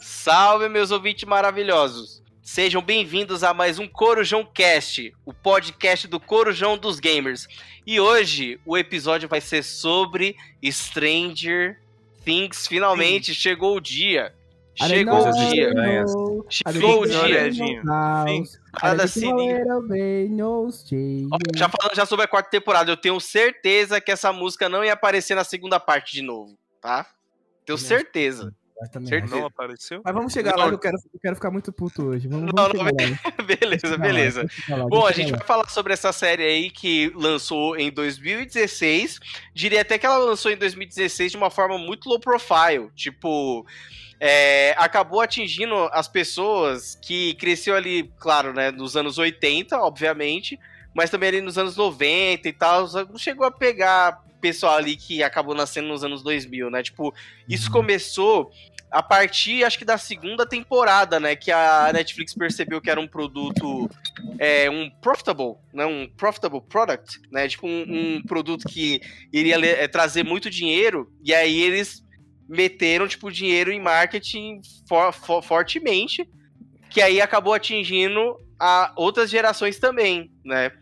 Salve, meus ouvintes maravilhosos! Sejam bem-vindos a mais um Corujão Cast, o podcast do Corujão dos Gamers. E hoje o episódio vai ser sobre Stranger Things. Finalmente Sim. chegou o dia. Chegou o dia. Chegou o dia. Nada assim. Já falando já sobre a quarta temporada, eu tenho certeza que essa música não ia aparecer na segunda parte de novo, tá? Tenho certeza. Mas também não apareceu? Mas vamos chegar não. lá eu quero, eu quero ficar muito puto hoje. Vamos, não, vamos não, beleza, beleza. Lá, Bom, a gente vai falar sobre essa série aí que lançou em 2016. Diria até que ela lançou em 2016 de uma forma muito low profile. Tipo, é, acabou atingindo as pessoas que cresceu ali, claro, né, nos anos 80, obviamente, mas também ali nos anos 90 e tal. Não chegou a pegar pessoal ali que acabou nascendo nos anos 2000, né? Tipo, isso uhum. começou a partir, acho que da segunda temporada, né? Que a Netflix percebeu que era um produto, é, um profitable, né? Um profitable product, né? Tipo, um, um produto que iria é, trazer muito dinheiro. E aí eles meteram, tipo, dinheiro em marketing for, for, fortemente. Que aí acabou atingindo a outras gerações também, né?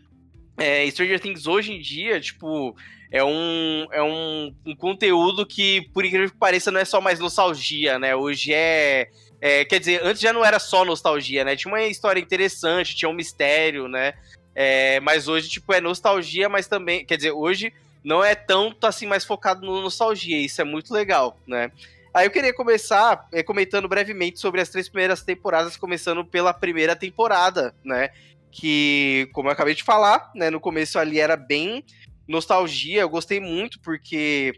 É, Stranger Things hoje em dia, tipo, é um, é um, um conteúdo que, por incrível que pareça, não é só mais nostalgia, né? Hoje é, é, Quer dizer, antes já não era só nostalgia, né? Tinha uma história interessante, tinha um mistério, né? É, mas hoje, tipo, é nostalgia, mas também. Quer dizer, hoje não é tanto assim mais focado no nostalgia. Isso é muito legal, né? Aí eu queria começar é, comentando brevemente sobre as três primeiras temporadas, começando pela primeira temporada, né? Que, como eu acabei de falar, né, no começo ali era bem nostalgia, eu gostei muito porque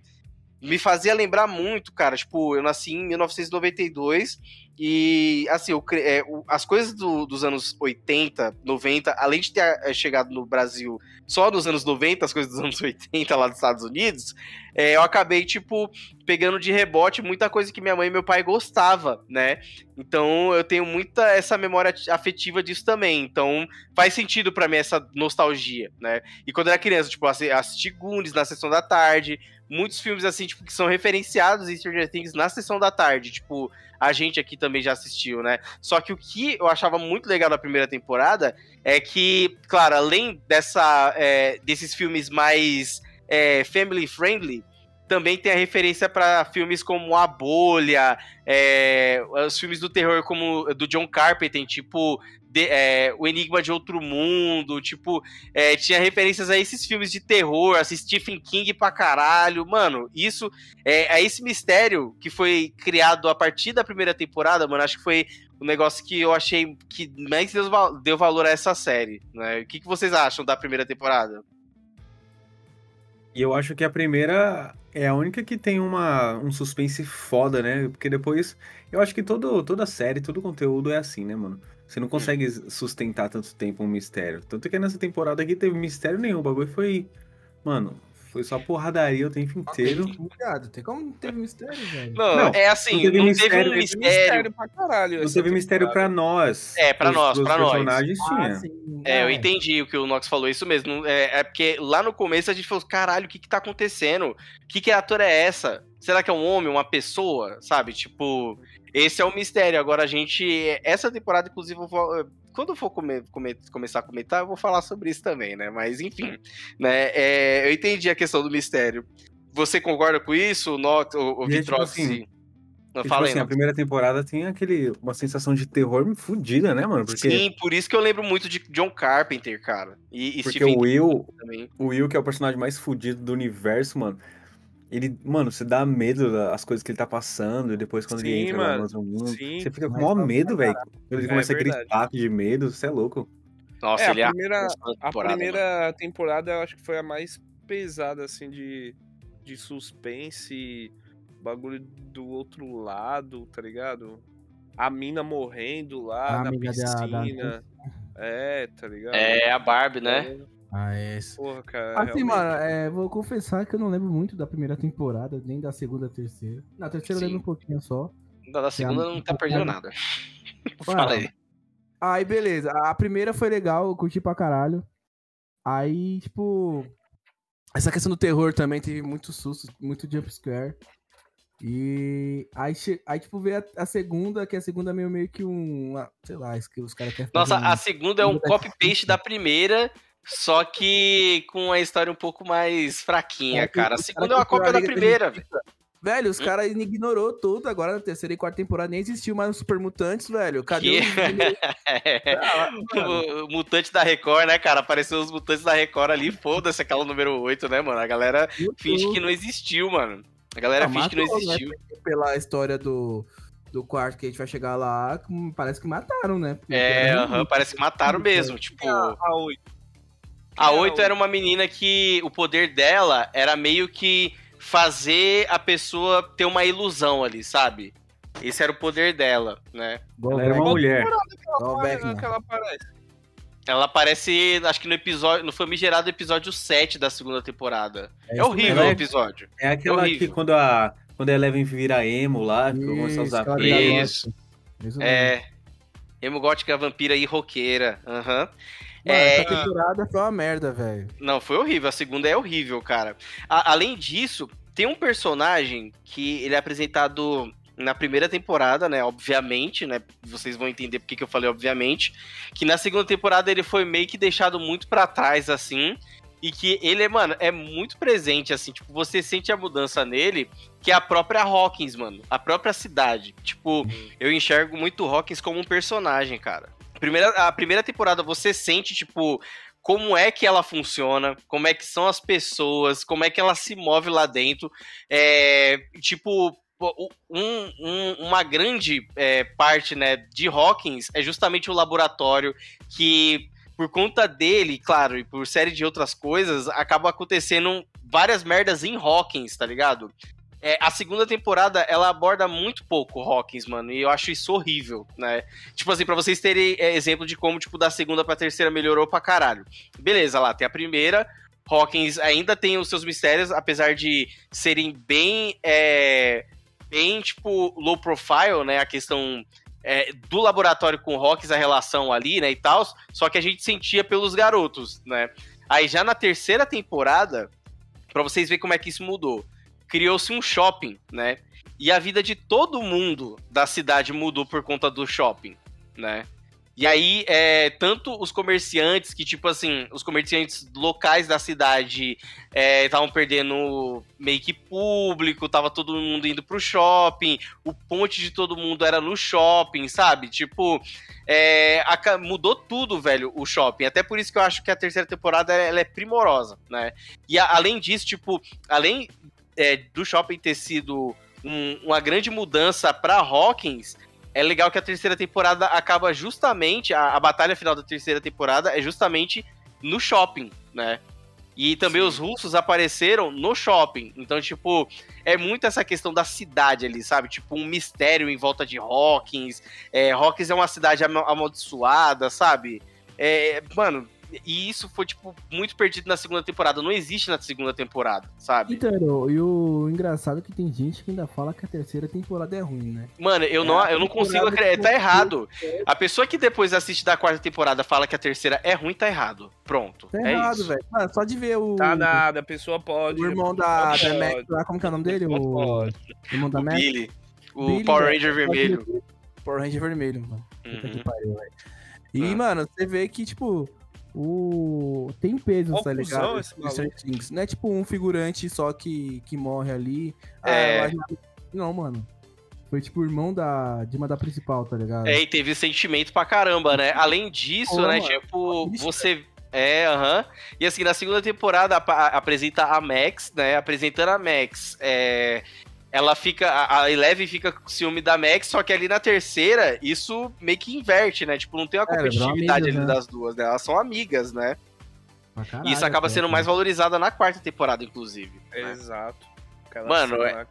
me fazia lembrar muito, cara. Tipo, eu nasci em 1992 e, assim, eu, é, as coisas do, dos anos 80, 90, além de ter é, chegado no Brasil só nos anos 90, as coisas dos anos 80 lá dos Estados Unidos, é, eu acabei, tipo, pegando de rebote muita coisa que minha mãe e meu pai gostava, né? Então eu tenho muita essa memória afetiva disso também. Então faz sentido para mim essa nostalgia, né? E quando eu era criança, tipo, assisti Goonies na sessão da tarde, muitos filmes assim, tipo, que são referenciados em Stranger Things na sessão da tarde, tipo, a gente aqui também já assistiu, né? Só que o que eu achava muito legal da primeira temporada é que, claro, além dessa, é, desses filmes mais é, family friendly, também tem a referência para filmes como A Bolha, é, os filmes do terror como do John Carpenter, tipo de, é, O Enigma de Outro Mundo, tipo, é, tinha referências a esses filmes de terror, a Stephen King pra caralho. Mano, isso é, é esse mistério que foi criado a partir da primeira temporada, mano, acho que foi o um negócio que eu achei que mais deu, valor a essa série. Né? O que, que vocês acham da primeira temporada? E eu acho que a primeira é a única que tem uma, um suspense foda, né? Porque depois. Eu acho que todo, toda série, todo conteúdo é assim, né, mano? Você não hum. consegue sustentar tanto tempo um mistério. Tanto que nessa temporada aqui teve mistério nenhum. O bagulho foi. Mano, foi só porradaria o tempo inteiro. Obrigado. Tem como não teve mistério, velho? Não, não, é assim, não teve, não mistério, teve um mistério. mistério pra caralho. Não teve mistério pra nós. É, pra nós, pra nós. personagens ah, tinha. Sim, é, eu entendi o que o Nox falou, isso mesmo. É, é, porque lá no começo a gente falou, caralho, o que que tá acontecendo? Que que ator é essa? Será que é um homem, uma pessoa? Sabe? Tipo, esse é o mistério. Agora a gente. Essa temporada, inclusive, eu vou, quando eu for come, come, começar a comentar, eu vou falar sobre isso também, né? Mas enfim, né? É, eu entendi a questão do mistério. Você concorda com isso, Not, o, o Vitrox? Tipo assim, não tipo assim, a primeira temporada tem aquele uma sensação de terror fodida, né, mano? Porque... Sim, por isso que eu lembro muito de John Carpenter, cara. E, e Porque Stephen o Will, o Will, que é o personagem mais fodido do universo, mano, ele, mano, você dá medo das coisas que ele tá passando, e depois quando sim, ele entra mano, no mundo, sim, você fica com maior medo, velho. Ele é, começa é aquele ataque de medo, você é louco. Nossa, é, ele a primeira, a primeira temporada eu acho que foi a mais pesada, assim, de, de suspense, bagulho do outro lado, tá ligado? A mina morrendo lá a na piscina. Da... É, tá ligado? É, a Barbie, né? É. Ah, é. Porra, cara. Assim, realmente... mano, é, vou confessar que eu não lembro muito da primeira temporada, nem da segunda, terceira. Na terceira Sim. eu lembro um pouquinho só. Da, da segunda não tá perdendo nada. Fala aí. Aí, beleza. A primeira foi legal, eu curti pra caralho. Aí, tipo. Essa questão do terror também teve muito susto, muito jumpscare. E aí, aí tipo, veio a, a, segunda, que a segunda é meio, meio que um. Sei lá, isso que os caras querem Nossa, um, a segunda é um copy-paste da primeira, só que com a história um pouco mais fraquinha, é, cara. A segunda é uma cópia da primeira, velho. Velho, os hum? caras ignorou tudo agora na terceira e quarta temporada, nem existiu mais os Super Mutantes, velho. Cadê que... o... o Mutante da Record, né, cara? Apareceu os Mutantes da Record ali, foda-se aquela número 8, né, mano? A galera finge que não existiu, mano. A galera ah, finge matou, que não né? existiu. Né? Pela história do, do quarto que a gente vai chegar lá, parece que mataram, né? Porque é, uh -huh, parece que mataram mesmo. Tipo. A 8. A 8 era uma menina que o poder dela era meio que fazer a pessoa ter uma ilusão ali, sabe? Esse era o poder dela, né? Ela era uma mulher. Ela aparece. Ela aparece, acho que no episódio, no famigerado episódio 7 da segunda temporada. É, é horrível o episódio. É aquela é que quando a, quando a Eleven vira emo lá, que começa a usar Isso. Isso. É. Emo gótica vampira e roqueira. Aham. Uhum. Mano, é... essa temporada foi uma merda, velho. Não, foi horrível. A segunda é horrível, cara. A, além disso, tem um personagem que ele é apresentado na primeira temporada, né? Obviamente, né? Vocês vão entender porque que eu falei obviamente. Que na segunda temporada ele foi meio que deixado muito para trás, assim. E que ele, é, mano, é muito presente, assim. Tipo, você sente a mudança nele, que é a própria Hawkins, mano. A própria cidade. Tipo, uhum. eu enxergo muito Hawkins como um personagem, cara. Primeira, a primeira temporada você sente, tipo, como é que ela funciona, como é que são as pessoas, como é que ela se move lá dentro. É, tipo, um, um, uma grande é, parte né, de Hawkins é justamente o laboratório que, por conta dele, claro, e por série de outras coisas, acaba acontecendo várias merdas em Hawkins, tá ligado? É, a segunda temporada, ela aborda muito pouco Hawkins, mano, e eu acho isso horrível, né? Tipo assim, pra vocês terem é, exemplo de como, tipo, da segunda pra terceira melhorou pra caralho. Beleza, lá tem a primeira, Hawkins ainda tem os seus mistérios, apesar de serem bem, é, bem, tipo, low profile, né? A questão é, do laboratório com o Hawkins, a relação ali, né, e tal, só que a gente sentia pelos garotos, né? Aí já na terceira temporada, para vocês verem como é que isso mudou criou-se um shopping, né? E a vida de todo mundo da cidade mudou por conta do shopping, né? E aí, é, tanto os comerciantes, que, tipo assim, os comerciantes locais da cidade estavam é, perdendo meio que público, tava todo mundo indo pro shopping, o ponte de todo mundo era no shopping, sabe? Tipo, é, a, mudou tudo, velho, o shopping. Até por isso que eu acho que a terceira temporada ela é primorosa, né? E a, além disso, tipo, além é, do shopping ter sido um, uma grande mudança para Hawkins, é legal que a terceira temporada acaba justamente, a, a, batalha final da terceira temporada é justamente no shopping, né? E também Sim. os russos apareceram no shopping. Então, tipo, é muito essa questão da cidade ali, sabe? Tipo, um mistério em volta de Hawkins. É, Hawkins é uma cidade amaldiçoada, sabe? É, mano, e isso foi, tipo, muito perdido na segunda temporada. Não existe na segunda temporada, sabe? Então, e o engraçado é que tem gente que ainda fala que a terceira temporada é ruim, né? Mano, eu, é, não, eu não consigo acreditar. Tá errado. A pessoa que depois assiste da quarta temporada fala que a terceira é ruim, tá errado. Pronto. Tá é errado, velho. Só de ver o. Tá nada, a pessoa pode. O irmão da, da Max lá, como que é o nome dele? O, o irmão da o Max. Billy. O Billy, Power Ranger vermelho. Power Ranger vermelho, mano. Puta que uhum. pariu, velho. E, ah. mano, você vê que, tipo, o tem peso, tá ligado? Things. Não é tipo um figurante só que, que morre ali. Ah, é... Ah, não, mano. Foi tipo o irmão da, de uma da principal, tá ligado? É, e teve sentimento pra caramba, né? Além disso, né, tipo, você. É, aham. Uh -huh. E assim, na segunda temporada apresenta a Max, né? Apresentando a Max. É, ela fica. A Eleven fica com ciúme da Max, só que ali na terceira, isso meio que inverte, né? Tipo, não tem uma é, competitividade amigas, ali né? das duas, né? Elas são amigas, né? Caralho, e isso acaba sendo mais valorizada na quarta temporada, inclusive. Né? Exato. Mano, é...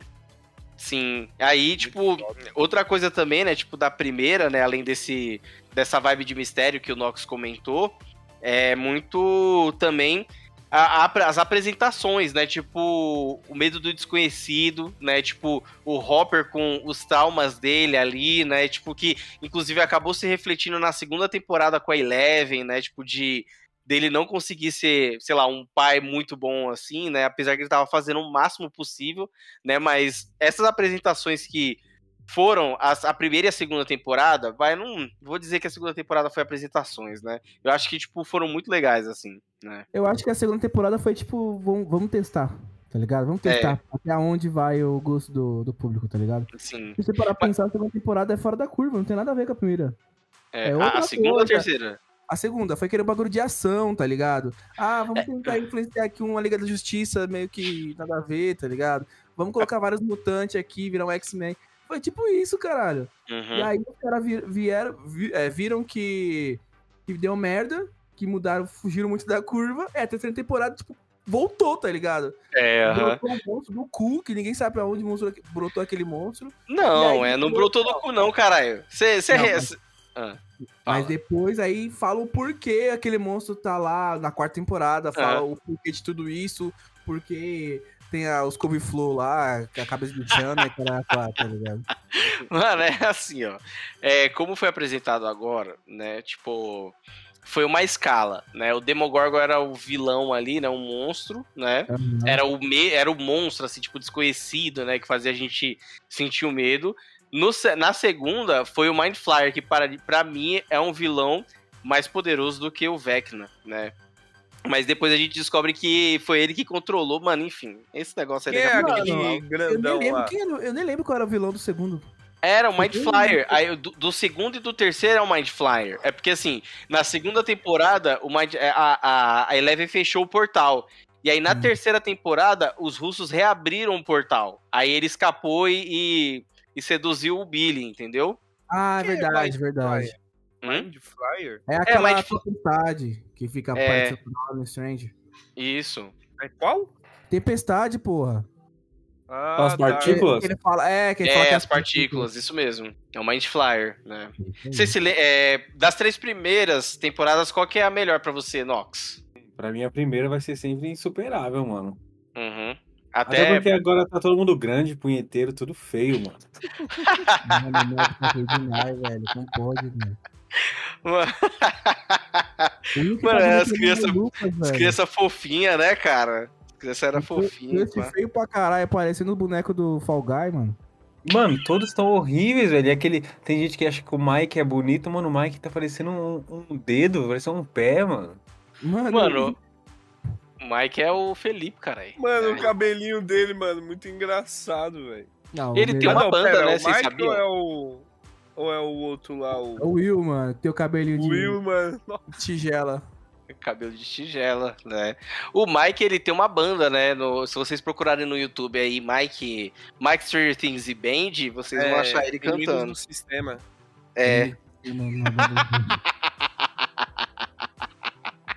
Sim. Aí, tipo, outra coisa também, né? Tipo, da primeira, né? Além desse, dessa vibe de mistério que o Nox comentou, é muito também a, a, as apresentações, né? Tipo, o medo do desconhecido, né? Tipo, o Hopper com os traumas dele ali, né? Tipo, que inclusive acabou se refletindo na segunda temporada com a Eleven, né? Tipo, de dele não conseguir ser, sei lá, um pai muito bom assim, né? Apesar que ele tava fazendo o máximo possível, né? Mas essas apresentações que foram as, a primeira e a segunda temporada, vai, não vou dizer que a segunda temporada foi apresentações, né? Eu acho que, tipo, foram muito legais, assim, né? Eu acho que a segunda temporada foi, tipo, vamos, vamos testar, tá ligado? Vamos testar é. até onde vai o gosto do, do público, tá ligado? Sim. Se você parar pra pensar, a segunda temporada é fora da curva, não tem nada a ver com a primeira. É, é a, a segunda ou a terceira? A segunda foi aquele bagulho de ação, tá ligado? Ah, vamos é. tentar influenciar aqui uma Liga da Justiça meio que nada a ver, tá ligado? Vamos colocar vários mutantes aqui, virar um X-Men. Foi tipo isso, caralho. Uhum. E aí os caras vieram, é, viram que, que deu merda, que mudaram, fugiram muito da curva. É, a terceira temporada, tipo, voltou, tá ligado? É, brotou um monstro do cu, que ninguém sabe pra onde monstro, brotou aquele monstro. Não, aí, é, não brotou do cu, não, caralho. Você. Mas... Ah, mas depois aí fala o porquê aquele monstro tá lá na quarta temporada, fala o porquê de tudo isso, porque tem a, os couve-flor lá, a cabeça de Tiana e cara tá ligado? Mano, é assim, ó. É, como foi apresentado agora, né? Tipo, foi uma escala, né? O Demogorgon era o vilão ali, né? Um monstro, né? Uhum. Era, o me... era o monstro, assim, tipo, desconhecido, né? Que fazia a gente sentir o medo. No, na segunda, foi o Mind Flyer, que para, pra mim é um vilão mais poderoso do que o Vecna, né? Mas depois a gente descobre que foi ele que controlou, mano, enfim. Esse negócio aí é aquele grandão eu nem, lembro, quem, eu nem lembro qual era o vilão do segundo. Era o Mind Flyer. Aí, do, do, segundo e do terceiro é o Mind Flyer. É porque, assim, na segunda temporada, o Mind, é, a, a, a Eleven fechou o portal. E aí, na hum. terceira temporada, os russos reabriram o portal. Aí ele escapou e, e, e seduziu o Billy, entendeu? Ah, é verdade, é verdade. Mind Flyer? É aquela é, tempestade que fica é... perto do Strange. Isso. É qual? Tempestade, porra. Ah, as tá. partículas? Que ele fala, é, que ele é, fala que as partículas, isso mesmo. É o Mind Flyer, né? Você se é, das três primeiras temporadas, qual que é a melhor para você, Nox? Pra mim, a primeira vai ser sempre insuperável, mano. Uhum. Até... Até porque agora tá todo mundo grande, punheteiro, tudo feio, mano. mano, não, tá demais, velho. Não pode, mano. Mano, mano é as crianças as criança fofinhas, né, cara? As crianças eram fofinhas. Esse feio pra caralho, parecendo o boneco do Fall Guy, mano. Mano, todos estão horríveis, velho. E aquele. Tem gente que acha que o Mike é bonito, mano. O Mike tá parecendo um, um dedo, parece um pé, mano. Mano. Mano o Mike é o Felipe, cara. Mano, é. o cabelinho dele, mano, muito engraçado, velho. Ele tem uma banda, pera, né? Vocês sabiam? É o... Ou é o outro lá? O, é o Will, mano. Tem o cabelinho de. Will, mano. Tigela. Cabelo de tigela, né? O Mike, ele tem uma banda, né? No, se vocês procurarem no YouTube aí, Mike, Mike Stranger Things e Band, vocês é, vão achar ele cantando. no sistema. É.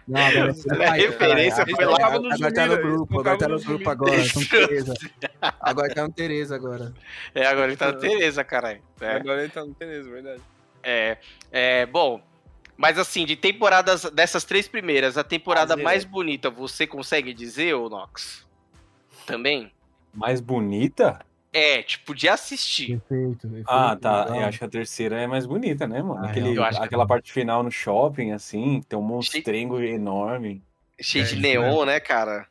Não, agora a referência foi lá. Agora tá no grupo, agora tá no grupo agora. Então, Tereza. Agora tá no Tereza agora. É, agora ele tá no Tereza, caralho. É. Agora ele tá no Tereza, verdade. É, é, bom, mas assim, de temporadas, dessas três primeiras, a temporada mais bonita, você consegue dizer, ô Nox? Também? Mais bonita? É, tipo, de assistir. Perfeito, perfeito ah, tá. Eu acho que a terceira é mais bonita, né, mano? Ah, Aquele, aquela parte final no shopping, assim, tem um monstrengo Cheio... enorme. Cheio é, de neon, né, cara?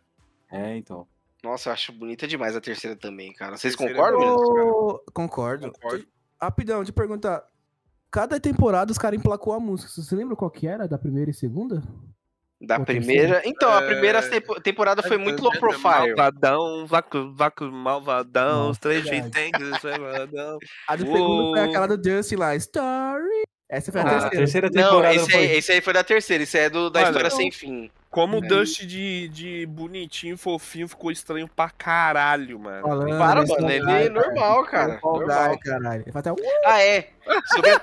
É, então. Nossa, eu acho bonita demais a terceira também, cara. Vocês concordam? Eu... Concordo. Concordo. Rapidão, de perguntar. Cada temporada os caras emplacou a música. Você lembra qual que era da primeira e segunda? Da primeira. Então, a primeira é... temporada foi muito low profile. Malvadão, vácuo, vácuo malvadão, os três vitengos, malvadão. A do segundo foi aquela do Justin lá, Story. Essa foi a, ah, terceira. a terceira temporada. Não, esse, foi... Aí, esse aí foi da terceira, esse é do, da Olha, história não. sem fim. Como o é. Dust de, de bonitinho, fofinho, ficou estranho pra caralho, mano. Falando, Para, mano, ele é normal, cara. Normal. caralho. Ele até... Ah, é. Sobre...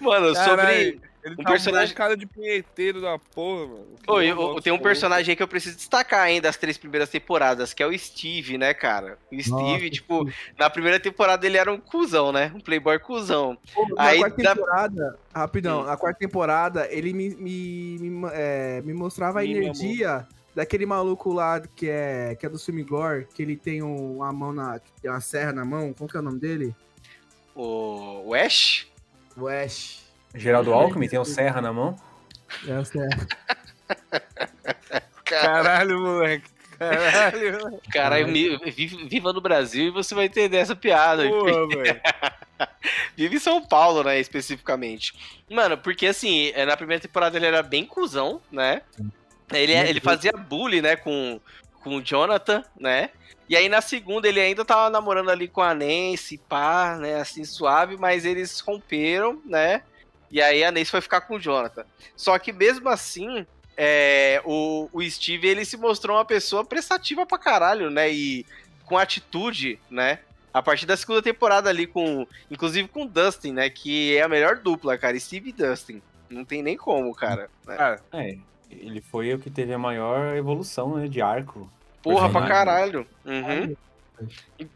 Mano, sobre Ele um tá personagem cara de punheteiro da porra, mano. Oi, eu, tem um personagem aí que eu preciso destacar ainda das três primeiras temporadas, que é o Steve, né, cara? O Steve, Nossa, tipo, Steve. na primeira temporada ele era um cuzão, né? Um playboy cuzão. Pô, na aí, quarta da... temporada, rapidão, hum. na quarta temporada ele me, me, me, é, me mostrava a energia daquele maluco lá que é, que é do filme Gore, que ele tem uma mão na. tem uma serra na mão. Qual que é o nome dele? O, o Ash? O Ash. Geraldo Alckmin tem o Serra na mão? É o Serra. Caralho, moleque. Caralho. Caralho, viva no Brasil e você vai entender essa piada. Porra, velho. Vive em São Paulo, né, especificamente. Mano, porque assim, é, na primeira temporada ele era bem cuzão, né? Ele, é, ele fazia bullying, né, com, com o Jonathan, né? E aí na segunda ele ainda tava namorando ali com a Nancy, pá, né, assim, suave, mas eles romperam, né? E aí a Nancy foi ficar com o Jonathan. Só que mesmo assim, é, o, o Steve, ele se mostrou uma pessoa prestativa pra caralho, né? E com atitude, né? A partir da segunda temporada ali com, inclusive com o Dustin, né? Que é a melhor dupla, cara, Steve e Dustin. Não tem nem como, cara. Né? Ah, é, ele foi o que teve a maior evolução, né, de arco. Porra, pra caralho. Uhum.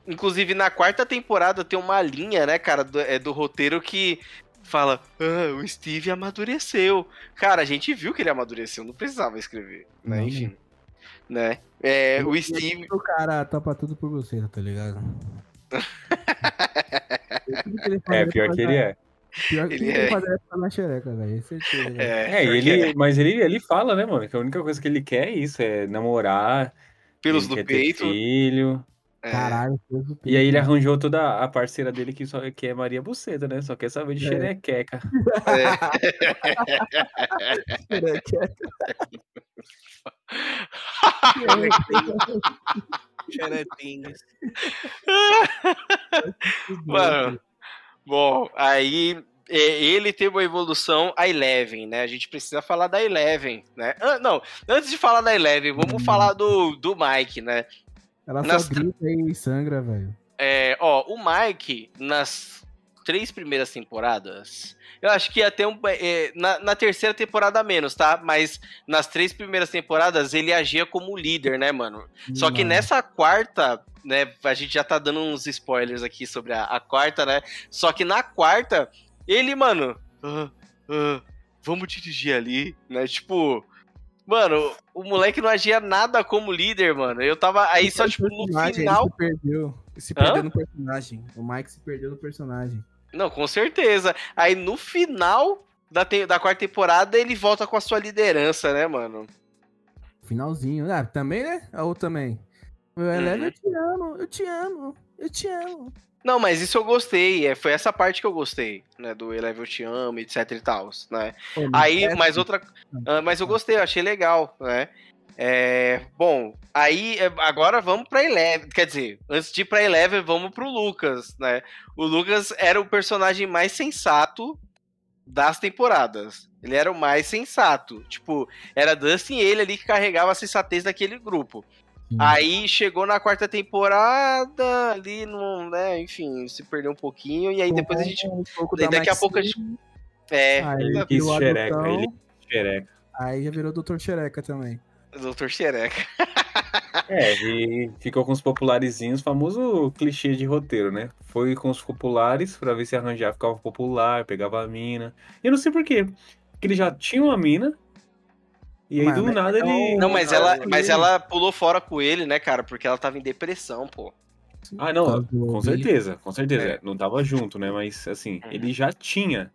Inclusive, na quarta temporada tem uma linha, né, cara, do, é, do roteiro que fala: ah, o Steve amadureceu. Cara, a gente viu que ele amadureceu, não precisava escrever, né? Não, Enfim. Né? É, o Steve. O cara topa tudo por você, tá ligado? é, pior que ele é. Pior que ele é. fazer na xereca, velho. Certeza. É, é ele, é. mas ele, ele fala, né, mano? Que a única coisa que ele quer é isso, é namorar. Pelos do peito. filho. É. Caralho, pelos do peito. E aí ele arranjou toda a parceira dele que, só, que é Maria Buceta, né? Só quer saber de é. xerequeca. É. xerequeca. Xerequinhas. Mano. Bom, aí é, ele teve uma evolução a Eleven, né? A gente precisa falar da Eleven, né? Ah, não, antes de falar da Eleven, vamos hum. falar do, do Mike, né? Ela nas... só grita e sangra, velho. É, ó, o Mike, nas três primeiras temporadas, eu acho que ter um. É, na, na, terceira temporada menos, tá? Mas nas três primeiras temporadas ele agia como líder, né, mano? Só que nessa quarta né? A gente já tá dando uns spoilers aqui sobre a, a quarta, né? Só que na quarta, ele, mano, uh, uh, vamos dirigir ali, né? Tipo, mano, o moleque não agia nada como líder, mano. Eu tava aí só, tipo, no final. Ele se perdeu. Ele se perdeu Hã? no personagem. O Mike se perdeu no personagem. Não, com certeza. Aí no final da, te... da quarta temporada ele volta com a sua liderança, né, mano? Finalzinho. Ah, também, né? Ou também. Meu Eleven, uhum. eu te amo, eu te amo, eu te amo. Não, mas isso eu gostei, é, foi essa parte que eu gostei, né, do Eleven eu te amo, etc e tal, né. Pô, aí, é mas outra, uh, mas eu gostei, eu achei legal, né. É, bom, aí é, agora vamos pra Eleven, quer dizer, antes de ir pra Eleven, vamos pro Lucas, né. O Lucas era o personagem mais sensato das temporadas. Ele era o mais sensato. Tipo, era Dustin e ele ali que carregava a sensatez daquele grupo. Aí chegou na quarta temporada, ali não, né, enfim, se perdeu um pouquinho, e aí depois a gente. Um daí, daqui a pouco a gente. É, aí ele quis xereca, ele xereca. Aí já virou Doutor Xereca também. Doutor Xereca. é, e ficou com os popularizinhos, famoso clichê de roteiro, né? Foi com os populares pra ver se arranjar ficava popular, pegava a mina. E eu não sei porquê. Porque ele já tinha uma mina, e aí, do nada, ele. Não, mas ela, mas ela pulou fora com ele, né, cara? Porque ela tava em depressão, pô. Ah, não, com certeza, com certeza. É. Não tava junto, né? Mas, assim, uhum. ele já tinha.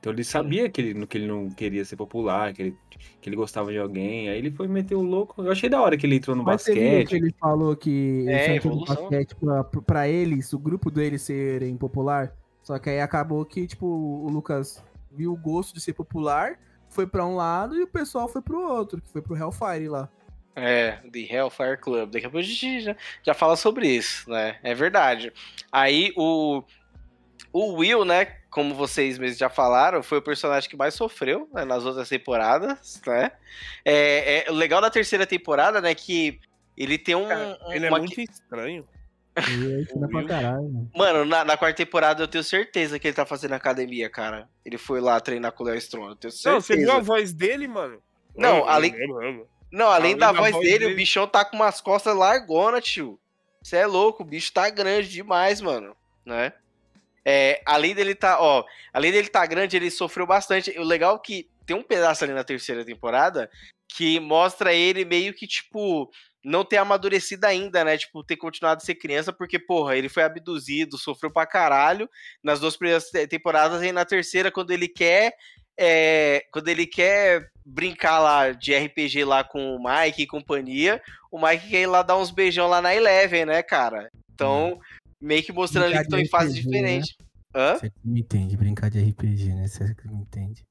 Então ele sabia que ele, que ele não queria ser popular, que ele, que ele gostava de alguém. Aí ele foi meter o louco. Eu achei da hora que ele entrou no Mas basquete. que ele falou que é, ele entrou no basquete pra, pra eles, o grupo deles serem popular. Só que aí acabou que, tipo, o Lucas viu o gosto de ser popular foi para um lado e o pessoal foi pro outro, que foi pro Hellfire lá. É, The Hellfire Club. Daqui a pouco a gente já, já fala sobre isso, né? É verdade. Aí o, o Will, né? Como vocês mesmos já falaram, foi o personagem que mais sofreu né, nas outras temporadas, né? É, é, o legal da terceira temporada, né? Que ele tem um. Cara, ele é muito estranho. pra caralho, mano, na, na, quarta temporada eu tenho certeza que ele tá fazendo academia, cara. Ele foi lá treinar com o Léo Strong. Eu tenho certeza. Não, você viu a voz dele, mano? Não, além. Não, além, além da, da, voz, voz dele, dele, o bichão tá com umas costas largona, tio. Você é louco, o bicho tá grande demais, mano. Né? É, além dele tá, ó, além dele tá grande, ele sofreu bastante. O legal é que tem um pedaço ali na terceira temporada que mostra ele meio que, tipo, não ter amadurecido ainda, né? Tipo, ter continuado a ser criança, porque, porra, ele foi abduzido, sofreu pra caralho nas duas primeiras temporadas, e na terceira, quando ele quer. É, quando ele quer brincar lá de RPG lá com o Mike e companhia, o Mike quer ir lá dar uns beijão lá na Eleven, né, cara? Então. Meio que mostrando ali que estão em fases né? diferentes. Hã? Você me entende, brincar de RPG, né? Você me entende.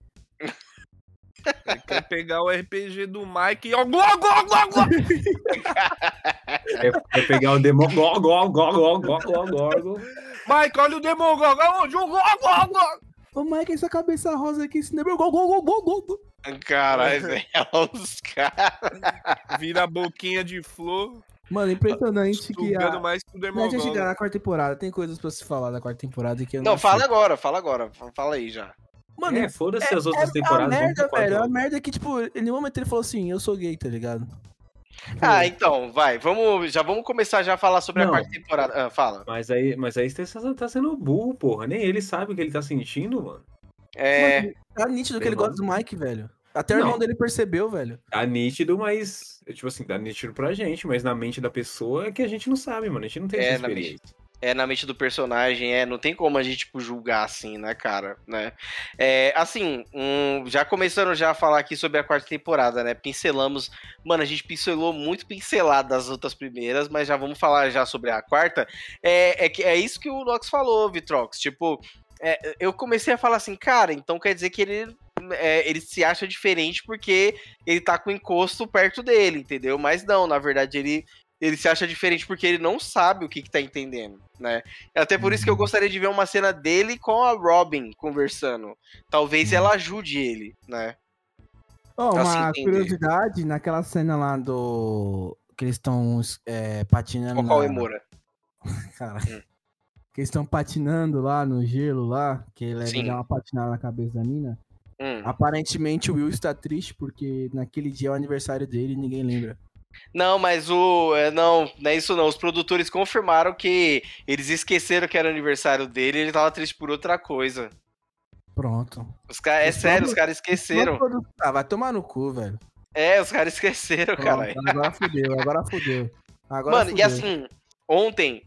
Quer pegar o RPG do Mike e ó, gló, gló, gló, gló. Quer pegar o Demon gló, gló, gló, gló, gló, gló, gló. Mike, olha o Demon gló, gló, gló. Ô, Mike, essa cabeça rosa aqui, esse Demon gló, gló, gló, gló, gló. Caralho, velho, os caras. Vira a boquinha de flor. Mano, impressionante que a... mais que o Demogorgon. Antes de chegar na quarta temporada, tem coisas pra se falar da quarta temporada que eu não Não, fala agora, fala agora. Fala aí já. Mano, é, foda-se é, as outras é, temporadas. A merda, velho. A merda é que, tipo, em nenhum momento ele falou assim, eu sou gay, tá ligado? Ah, então, vai, vamos, já vamos começar já a falar sobre não, a quarta temporada. Ah, fala. Mas aí, mas aí você tá sendo burro, porra. Nem ele sabe o que ele tá sentindo, mano. É. Mano, tá nítido que ele gosta do Mike, velho. Até o irmão dele percebeu, velho. Tá nítido, mas. Tipo assim, tá nítido pra gente, mas na mente da pessoa é que a gente não sabe, mano. A gente não tem é, essa experiência é na mente do personagem, é, não tem como a gente tipo, julgar assim, né, cara, né? É, assim, um, já começando já a falar aqui sobre a quarta temporada, né? Pincelamos, mano, a gente pincelou muito pincelado das outras primeiras, mas já vamos falar já sobre a quarta. É, é, é isso que o Nox falou, Vitrox, tipo, é, eu comecei a falar assim, cara, então quer dizer que ele é, ele se acha diferente porque ele tá com o encosto perto dele, entendeu? Mas não, na verdade ele ele se acha diferente porque ele não sabe o que, que tá entendendo, né? Até por isso que eu uhum. gostaria de ver uma cena dele com a Robin conversando. Talvez ela ajude ele, né? Oh, uma curiosidade, naquela cena lá do. que eles estão é, patinando. Qual na... Emora? Cara. Hum. Que eles estão patinando lá no gelo lá, que ele dá uma patinada na cabeça da mina. Hum. Aparentemente o Will está triste porque naquele dia é o aniversário dele e ninguém lembra. Não, mas o. É, não, não é isso não. Os produtores confirmaram que eles esqueceram que era aniversário dele e ele tava triste por outra coisa. Pronto. Os cara, é sério, os caras esqueceram. Ah, vai tomar no cu, velho. É, os caras esqueceram, cara. Agora fudeu, agora fudeu. Agora Mano, fudeu. e assim, ontem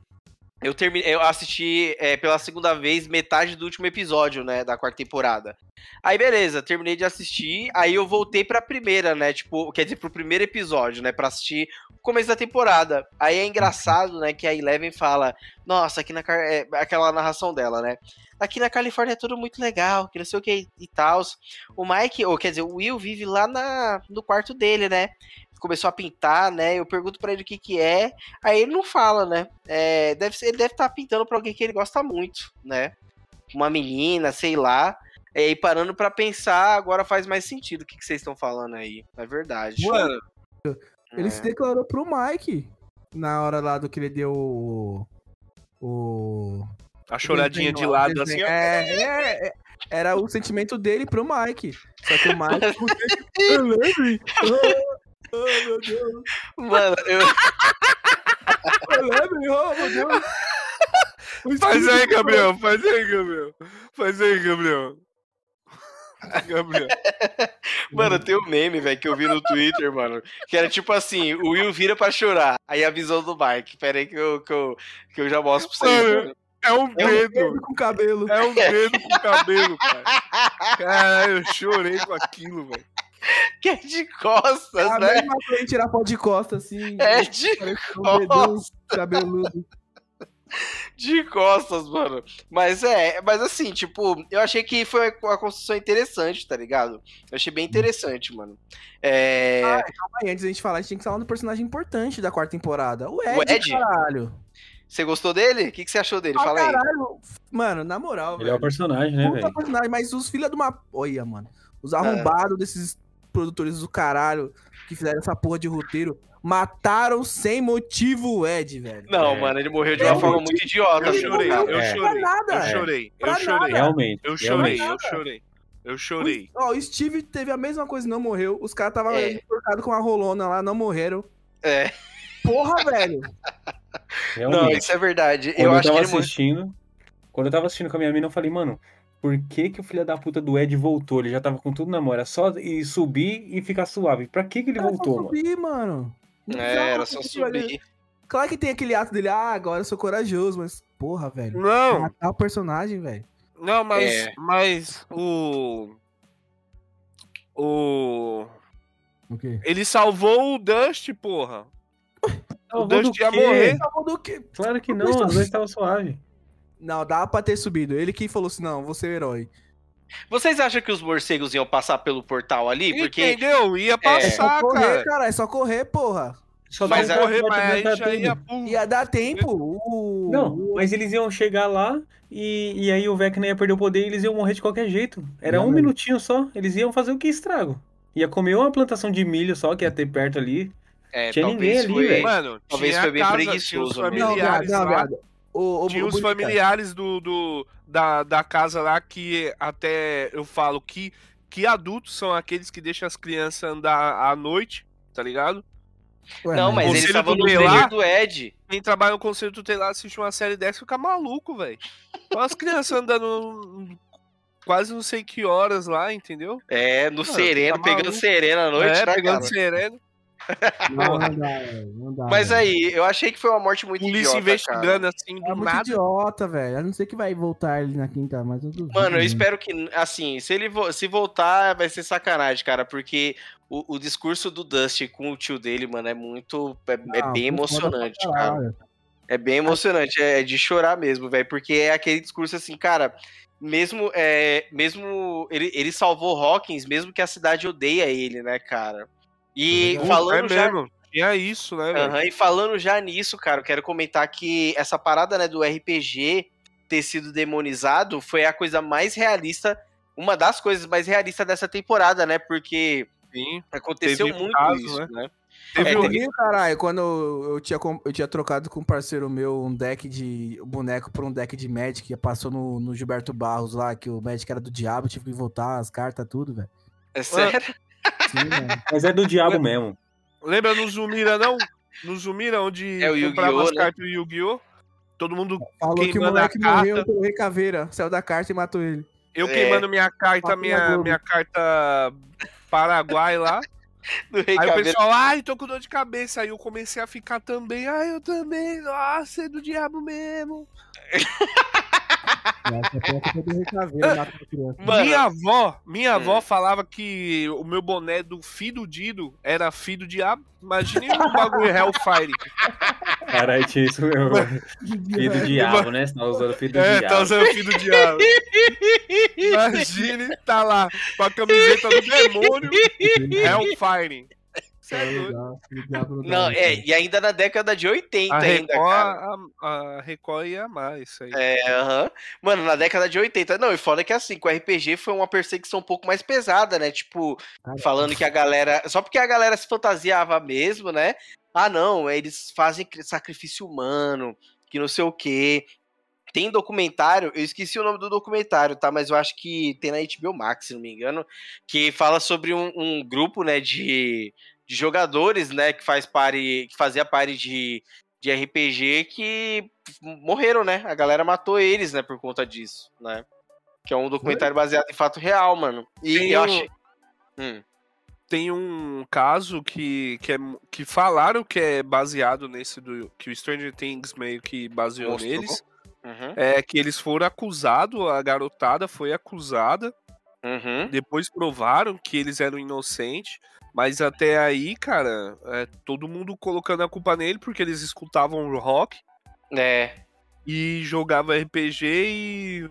eu terminei, eu assisti é, pela segunda vez metade do último episódio, né, da quarta temporada. Aí beleza, terminei de assistir, aí eu voltei pra primeira, né, tipo, quer dizer, pro primeiro episódio, né, pra assistir o começo da temporada. Aí é engraçado, né, que a Eleven fala, nossa, aqui na, é, aquela narração dela, né, aqui na Califórnia é tudo muito legal, que não sei o que e tal. O Mike, ou quer dizer, o Will vive lá na, no quarto dele, né, começou a pintar, né? Eu pergunto para ele o que que é, aí ele não fala, né? É, deve ser, ele deve estar tá pintando para alguém que ele gosta muito, né? Uma menina, sei lá. É, e parando para pensar, agora faz mais sentido o que, que vocês estão falando aí. É verdade. Mano, ele é. se declarou pro Mike na hora lá do que ele deu o. o a choradinha de lado, assim. É, é, é, era o sentimento dele pro Mike. Só que o Mike. Oh, meu Deus. Mano, eu. Leve, oh, meu Deus. Faz aí, Gabriel. Faz aí, Gabriel. Faz aí, Gabriel. Gabriel. Mano, tem um meme, velho, que eu vi no Twitter, mano. Que era tipo assim: o Will vira pra chorar. Aí a visão do Mike. Pera aí que eu, que eu, que eu já mostro pra vocês. Mano, é um dedo. É um dedo com cabelo. É um dedo com cabelo, cara. Caralho, eu chorei com aquilo, velho. que é de costas, é a né? mesma coisa tirar foto de costas, assim. É de costas. cabeludo. De costas, mano. Mas é, mas assim, tipo, eu achei que foi uma construção interessante, tá ligado? Eu achei bem interessante, mano. É... Ah, calma aí, antes da gente falar, a gente tem que falar do personagem importante da quarta temporada. O Ed, o Ed? caralho. Você gostou dele? O que, que você achou dele? Ah, Fala caralho. aí. Mano, na moral, Ele velho. é o personagem, né, velho? personagem, mas os filha de uma... Olha, mano. Os arrombados é. desses produtores do caralho que fizeram essa porra de roteiro mataram sem motivo o Ed, velho. Não, é. mano, ele morreu de uma forma muito idiota. Eu chorei, eu é. chorei. Nada, eu chorei, eu chorei. Realmente. Eu chorei, eu chorei. Eu chorei. Ó, o Steve teve a mesma coisa, não morreu. Os caras estavam é. enforcados com a rolona lá, não morreram. É. Porra, velho. Realmente. Não, isso é verdade. Quando eu, eu acho tava que ele assistindo, quando eu tava assistindo com a minha mina, eu falei, mano, por que, que o filho da puta do Ed voltou? Ele já tava com tudo na mão. Era só ir subir e ficar suave. Pra que, que ele era voltou, só subir, mano? mano? É, era só subir. Claro que tem aquele ato dele, ah, agora eu sou corajoso, mas porra, velho. Não. Matar o personagem, velho. Não, mas, é. mas o. O. O quê? Ele salvou o Dust, porra. o Dust ia morrer. Salvou do quê? Claro que não, os dois estavam suave. Não, dá pra ter subido. Ele que falou assim: não, você é o herói. Vocês acham que os morcegos iam passar pelo portal ali? Porque... Entendeu? Ia passar, é. é só correr, cara. É só correr, porra. Só mas ia correr, mas aí já ia... ia dar tempo. Uh... Não, mas eles iam chegar lá e, e aí o Vecna ia perder o poder e eles iam morrer de qualquer jeito. Era não, um minutinho só. Eles iam fazer o que estrago. Ia comer uma plantação de milho só que ia ter perto ali. É, tinha ninguém ali, velho. Mano, talvez foi bem preguiçoso. Familiares não, não, não, o, o, Tinha os familiares do, do, da, da casa lá que até eu falo que, que adultos são aqueles que deixam as crianças andar à noite, tá ligado? Ué, não, mas eles estavam no trailer do Ed. Quem trabalha no conselho tutelar assiste uma série dessa fica maluco, velho. As crianças andando quase não sei que horas lá, entendeu? É, no Mano, sereno, tá pegando sereno à noite, é, né, pegando cara? sereno. Não, não dá, não dá. Mas aí, eu achei que foi uma morte muito Polícia idiota. investigando cara. assim, do é nada. idiota, velho. Eu não sei que vai voltar ele na quinta, mas eu Mano, eu espero que, assim, se ele se voltar, vai ser sacanagem, cara, porque o, o discurso do Dusty com o tio dele, mano, é muito. É, é bem emocionante, cara. É bem emocionante, é de chorar mesmo, velho, porque é aquele discurso assim, cara mesmo é, mesmo ele, ele salvou Hawkins, mesmo que a cidade odeia ele, né, cara? E é falando é já... mesmo. Tinha isso, né? Uhum, e falando já nisso, cara, eu quero comentar que essa parada, né, do RPG ter sido demonizado foi a coisa mais realista, uma das coisas mais realistas dessa temporada, né? Porque Sim, aconteceu muito caso, isso, né? né? Teve é, um teve... caralho, quando eu tinha, eu tinha trocado com um parceiro meu um deck de boneco por um deck de Magic, passou no, no Gilberto Barros lá, que o Magic era do diabo, tive que voltar as cartas, tudo, velho. É sério? Mas é do diabo lembra, mesmo. Lembra no Zumira, não? No Zumira, onde é o comprava as né? cartas do Yu-Gi-Oh! Todo mundo Falou que o moleque morreu pelo Rei Caveira, saiu da carta e matou ele. Eu é. queimando minha carta, minha, minha carta Paraguai lá. aí Caveira. o pessoal, ai, tô com dor de cabeça. Aí eu comecei a ficar também, ai, eu também, nossa, é do diabo mesmo. Minha avó, minha avó falava que o meu boné do filho do Dido era filho do diabo. Imagine um bagulho Hellfire. Caralho, tinha isso mesmo. filho do diabo, né? Você tá usando filho do é, diabo. É, tá usando filho do diabo. Imagine, tá lá, com a camiseta do demônio, Hellfire. É não, é, e ainda na década de 80 a ainda, Record, cara. A, a Record ia mais isso aí. É, aham. Uh -huh. Mano, na década de 80. Não, e foda que assim, com o RPG foi uma perseguição um pouco mais pesada, né? Tipo, Caramba. falando que a galera. Só porque a galera se fantasiava mesmo, né? Ah, não, eles fazem sacrifício humano, que não sei o quê. Tem documentário, eu esqueci o nome do documentário, tá? Mas eu acho que tem na HBO Max, se não me engano, que fala sobre um, um grupo, né, de de jogadores, né, que faz pare, que fazia pare de, de RPG que morreram, né? A galera matou eles, né, por conta disso, né? Que é um documentário baseado em fato real, mano. E Tem eu um... achei. Hum. Tem um caso que, que, é, que falaram que é baseado nesse do. que o Stranger Things meio que baseou Mostrou. neles. Uhum. É que eles foram acusados, a garotada foi acusada. Uhum. Depois provaram que eles eram inocentes. Mas até aí, cara, é, todo mundo colocando a culpa nele porque eles escutavam rock. É. E jogava RPG e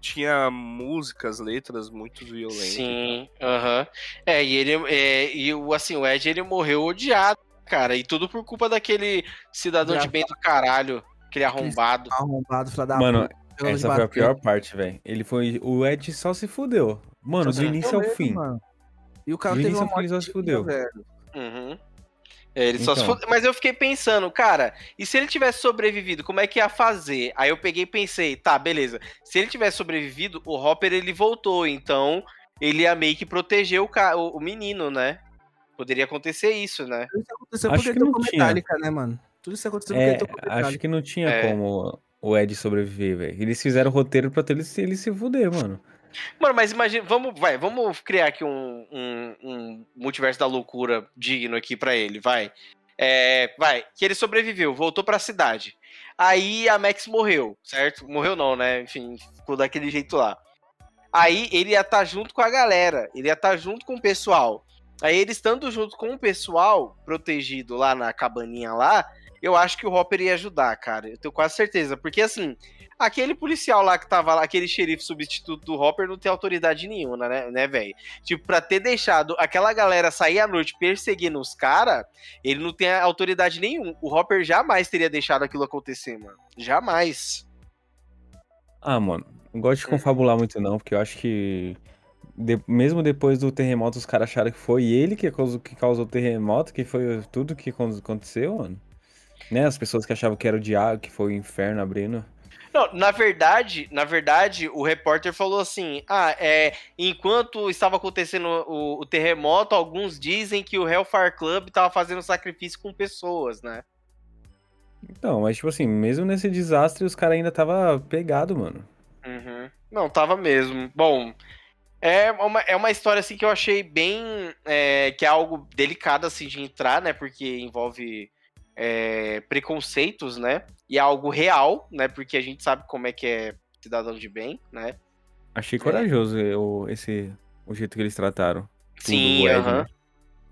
tinha músicas, letras muito violentas. Sim, aham. Uh -huh. É, e ele é, e o assim, o Ed ele morreu odiado, cara, e tudo por culpa daquele cidadão de bem do caralho, aquele arrombado. Arrombado, filho da Mano, essa foi a pior parte, velho. Ele foi o Ed só se fudeu. Mano, do início ao fim. Mano. E o cara teve uma morte se fudeu. Uhum. É, ele então. só Mas eu fiquei pensando, cara, e se ele tivesse sobrevivido, como é que ia fazer? Aí eu peguei e pensei, tá, beleza. Se ele tivesse sobrevivido, o Hopper ele voltou, então ele ia meio que proteger o, ca... o, menino, né? Poderia acontecer isso, né? Tudo isso aconteceu acho porque que não tinha. Metallica, né, mano? Tudo isso aconteceu é, porque Acho que não tinha é. como o Ed sobreviver, velho. Eles fizeram o roteiro pra ele, ele se fuder, mano. Mano, mas imagina, vamos, vai, vamos criar aqui um, um, um multiverso da loucura digno aqui para ele, vai. É, vai, que ele sobreviveu, voltou para a cidade. Aí a Max morreu, certo? Morreu não, né? Enfim, ficou daquele jeito lá. Aí ele ia estar tá junto com a galera, ele ia estar tá junto com o pessoal. Aí ele estando junto com o pessoal, protegido lá na cabaninha lá, eu acho que o Hopper ia ajudar, cara. Eu tenho quase certeza. Porque assim, aquele policial lá que tava lá, aquele xerife substituto do Hopper, não tem autoridade nenhuma, né, né, velho? Tipo, pra ter deixado aquela galera sair à noite perseguindo os caras, ele não tem autoridade nenhuma. O Hopper jamais teria deixado aquilo acontecer, mano. Jamais. Ah, mano, não gosto de confabular muito não, porque eu acho que de, mesmo depois do terremoto os caras acharam que foi ele que causou, que causou o terremoto, que foi tudo que aconteceu, mano. Né, as pessoas que achavam que era o diabo, que foi o inferno abrindo. Não, na verdade, na verdade, o repórter falou assim: ah, é, enquanto estava acontecendo o, o terremoto, alguns dizem que o Hellfire Club estava fazendo sacrifício com pessoas, né? Então, mas tipo assim, mesmo nesse desastre, os caras ainda tava pegado, mano. Uhum. Não, tava mesmo. Bom, é uma, é uma história assim que eu achei bem. É, que é algo delicado assim de entrar, né? Porque envolve é, preconceitos, né? E é algo real, né? Porque a gente sabe como é que é cidadão de bem, né? Achei corajoso é. o, esse, o jeito que eles trataram. Sim, aham. Uh -huh.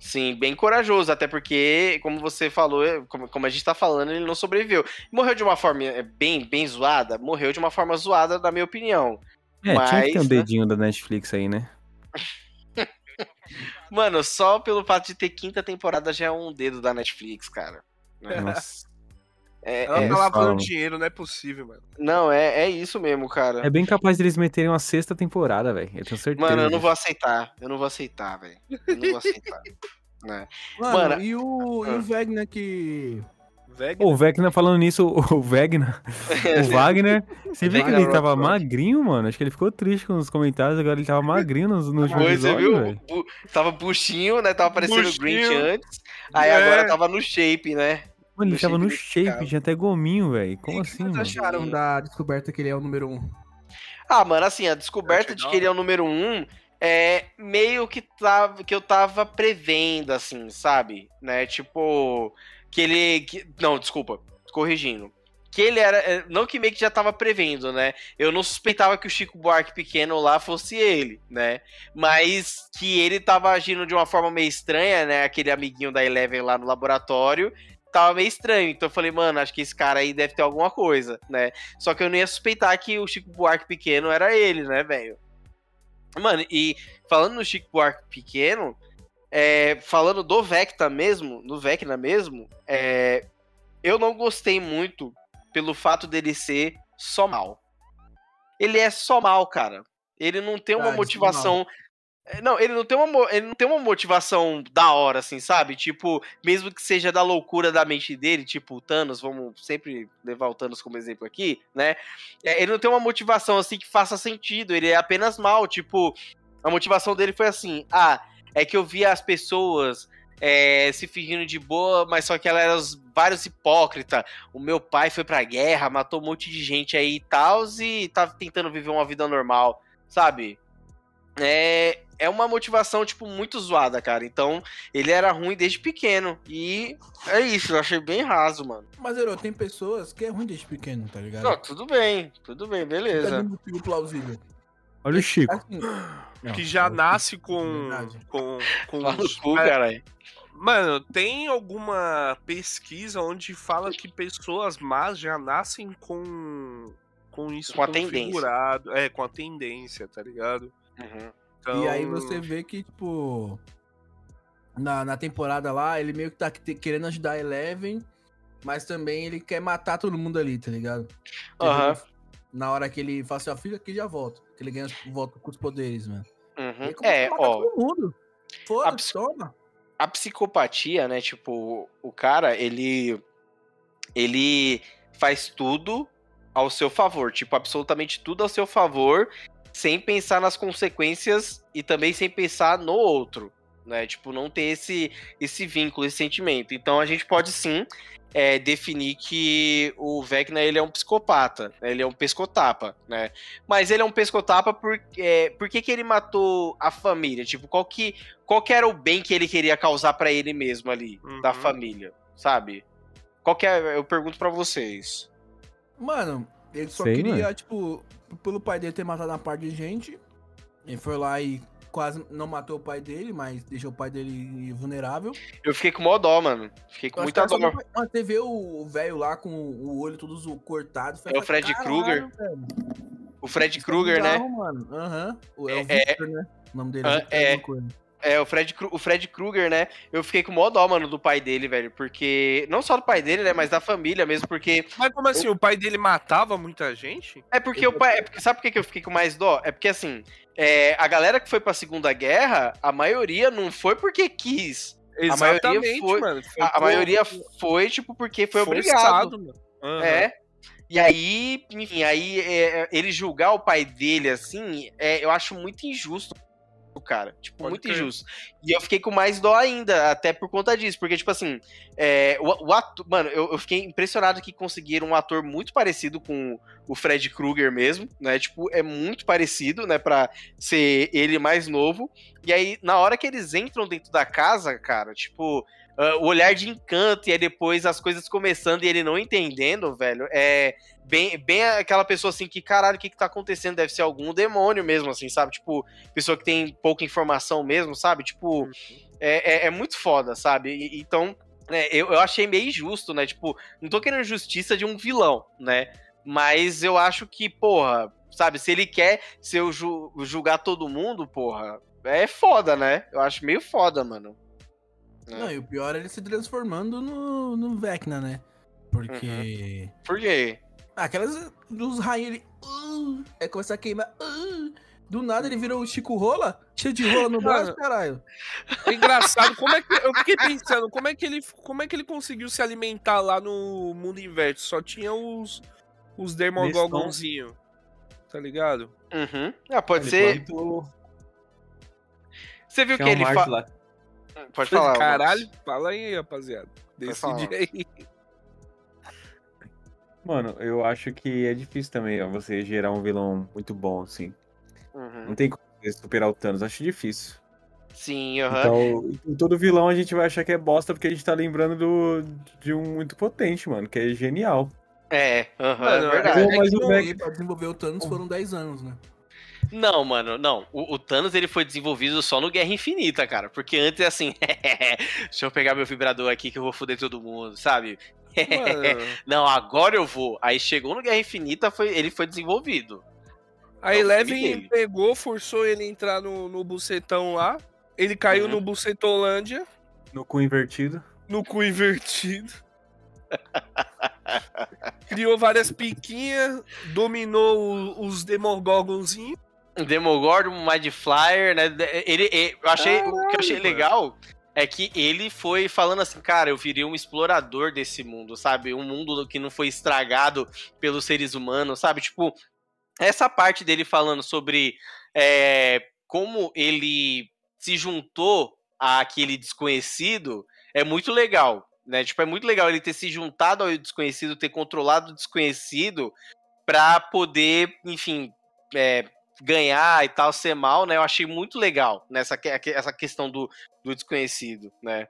Sim, bem corajoso, até porque, como você falou, é, como, como, a gente tá falando, ele não sobreviveu. Morreu de uma forma é, bem, bem zoada? Morreu de uma forma zoada, na minha opinião. É, Mas, tinha que ter um né? dedinho da Netflix aí, né? Mano, só pelo fato de ter quinta temporada já é um dedo da Netflix, cara. Né? Nossa. É, Ela é, tá lavando dinheiro, não é possível, mano. Não, é, é isso mesmo, cara. É bem capaz de eles meterem uma sexta temporada, velho. Eu tenho certeza. Mano, eu não vou aceitar. Eu não vou aceitar, velho. Eu não vou aceitar. né? Mano, mano, e o, ah. e o Wegner que. Wegner? O Wegner falando nisso, o Wegner. o Wagner. Você viu que ele tava magrinho, mano? Acho que ele ficou triste com os comentários, agora ele tava magrinho nos, nos pois, episódios, viu? Bu tava buchinho, né? Tava parecendo o Grinch antes. Aí é. agora tava no shape, né? Mano, ele tava no shape, tinha até gominho, velho. Como assim, mano? Vocês acharam da descoberta que ele é o número um? Ah, mano, assim, a descoberta de que ele é o número um é meio que, tava, que eu tava prevendo, assim, sabe? Né? Tipo, que ele. Que, não, desculpa, corrigindo. Que ele era. É, não que meio que já tava prevendo, né? Eu não suspeitava que o Chico Buarque pequeno lá fosse ele, né? Mas que ele tava agindo de uma forma meio estranha, né? Aquele amiguinho da Eleven lá no laboratório tava meio estranho. Então eu falei, mano, acho que esse cara aí deve ter alguma coisa, né? Só que eu não ia suspeitar que o Chico Buarque pequeno era ele, né, velho? Mano, e falando no Chico Buarque pequeno, é, falando do Vecna mesmo, no Vecna mesmo, é, eu não gostei muito pelo fato dele ser só mal. Ele é só mal, cara. Ele não tem uma ah, motivação é, não, ele não tem uma, ele não tem uma motivação da hora, assim, sabe? Tipo, mesmo que seja da loucura da mente dele, tipo o Thanos, vamos sempre levar o Thanos como exemplo aqui, né? É, ele não tem uma motivação, assim, que faça sentido, ele é apenas mal, tipo, a motivação dele foi assim, ah, é que eu via as pessoas é, se fingindo de boa, mas só que elas eram vários hipócritas. O meu pai foi pra guerra, matou um monte de gente aí e tal, e tá tentando viver uma vida normal, sabe? É, é uma motivação, tipo, muito zoada, cara. Então, ele era ruim desde pequeno. E é isso, eu achei bem raso, mano. Mas, Ero, tem pessoas que é ruim desde pequeno, tá ligado? Não, tudo bem, tudo bem, beleza. Tá plausível. Olha o Chico. Assim, que já nasce com. com, com Fala os... cu, caralho. Mano, tem alguma pesquisa onde fala que pessoas más já nascem com com isso com a tendência. É, com a tendência, tá ligado? Uhum. Então... E aí então você vê que, tipo, na, na temporada lá, ele meio que tá querendo ajudar a Eleven, mas também ele quer matar todo mundo ali, tá ligado? Uhum. Na hora que ele fala assim, ó, fica aqui já volta. Que ele ganha volta com os poderes, mano. Uhum. É, ó. a, toma. a psicopatia, né? Tipo, o cara, ele. Ele faz tudo ao seu favor. Tipo, absolutamente tudo ao seu favor, sem pensar nas consequências e também sem pensar no outro. Né? Tipo, não ter esse, esse vínculo, esse sentimento. Então a gente pode sim é, definir que o Vecna ele é um psicopata, né? ele é um pescotapa, né? Mas ele é um pescotapa por, é, por que, que ele matou a família? Tipo, qual que, qual que era o bem que ele queria causar para ele mesmo ali, uhum. da família, sabe? Qual que é, eu pergunto para vocês. Mano, ele só Sei, queria, mano. tipo, pelo pai dele ter matado uma parte de gente, ele foi lá e quase não matou o pai dele, mas deixou o pai dele vulnerável. Eu fiquei com mó dó, mano. Fiquei com muita dó. Mas você vê o velho lá com o olho todo cortado. É o Fred Krueger. O Fred Krueger, né? Aham. Uhum. É, o é, Victor, né? O nome dele é, é, é é, o Fred, o Fred Krueger, né? Eu fiquei com mó dó, mano, do pai dele, velho. Porque. Não só do pai dele, né? Mas da família mesmo, porque. Mas como assim? O, o pai dele matava muita gente? É porque o pai. É porque, sabe por que eu fiquei com mais dó? É porque assim. É, a galera que foi pra Segunda Guerra, a maioria não foi porque quis. Exatamente, a maioria foi, mano. Foi a, a maioria foi, tipo, porque foi obrigado. Mano. Uhum. É. E aí, enfim, aí é, ele julgar o pai dele assim, é, eu acho muito injusto cara. Tipo, Pode muito injusto. E eu fiquei com mais dó ainda, até por conta disso. Porque, tipo assim, é, o, o ator. Mano, eu, eu, fiquei impressionado que conseguiram um ator muito parecido com o Fred Krueger mesmo, né? Tipo, é muito parecido, né? Pra ser ele mais novo. E aí, na hora que eles entram dentro da casa, cara, tipo. Uh, o olhar de encanto e aí depois as coisas começando e ele não entendendo, velho, é bem, bem aquela pessoa assim que, caralho, o que que tá acontecendo? Deve ser algum demônio mesmo, assim, sabe? Tipo, pessoa que tem pouca informação mesmo, sabe? Tipo, uhum. é, é, é muito foda, sabe? E, então, né, eu, eu achei meio injusto, né? Tipo, não tô querendo justiça de um vilão, né? Mas eu acho que, porra, sabe, se ele quer se eu ju julgar todo mundo, porra, é foda, né? Eu acho meio foda, mano. Né? Não, e o pior é ele se transformando no, no Vecna, né? Porque. Uhum. Por quê? Ah, aquelas dos raios, ele. Uh, é começar a queimar. Uh, do nada ele virou o Chico Rola, cheio de rola no braço, caralho. É engraçado, como é que. Eu fiquei pensando, como é que ele, como é que ele conseguiu se alimentar lá no mundo inverso? Só tinha os. Os Demogorgonzinhos. Tá ligado? Uhum. Ah, pode ele ser. Você viu que ele fala. Pode falar. Caralho, fala aí, rapaziada. Decide aí. Mano, eu acho que é difícil também ó, você gerar um vilão muito bom, assim. Uhum. Não tem como superar o Thanos, acho difícil. Sim, aham. Uhum. Então, todo vilão a gente vai achar que é bosta porque a gente tá lembrando do, de um muito potente, mano, que é genial. É, aham, uhum, é verdade. É mas o pra desenvolver o Thanos foram 10 anos, né? Não, mano, não. O, o, Thanos ele foi desenvolvido só no Guerra Infinita, cara. Porque antes é assim, deixa eu pegar meu vibrador aqui que eu vou foder todo mundo, sabe? Não, agora eu vou. Aí chegou no Guerra Infinita, foi, ele foi desenvolvido. Aí é Eleven pegou, forçou ele a entrar no, no bucetão lá. Ele caiu uhum. no bucetolândia. No cu invertido. No cu invertido. Criou várias piquinhas, dominou os Demogorgonzinhos. Demogorgon, Mind Flyer, né? Ele, ele eu achei, Caralho, o que eu achei mano. legal é que ele foi falando assim, cara, eu virei um explorador desse mundo, sabe? Um mundo que não foi estragado pelos seres humanos, sabe? Tipo, essa parte dele falando sobre é, como ele se juntou àquele desconhecido é muito legal, né? Tipo, é muito legal ele ter se juntado ao desconhecido, ter controlado o desconhecido para poder, enfim, é, ganhar e tal, ser mal, né? Eu achei muito legal nessa essa questão do, do desconhecido, né?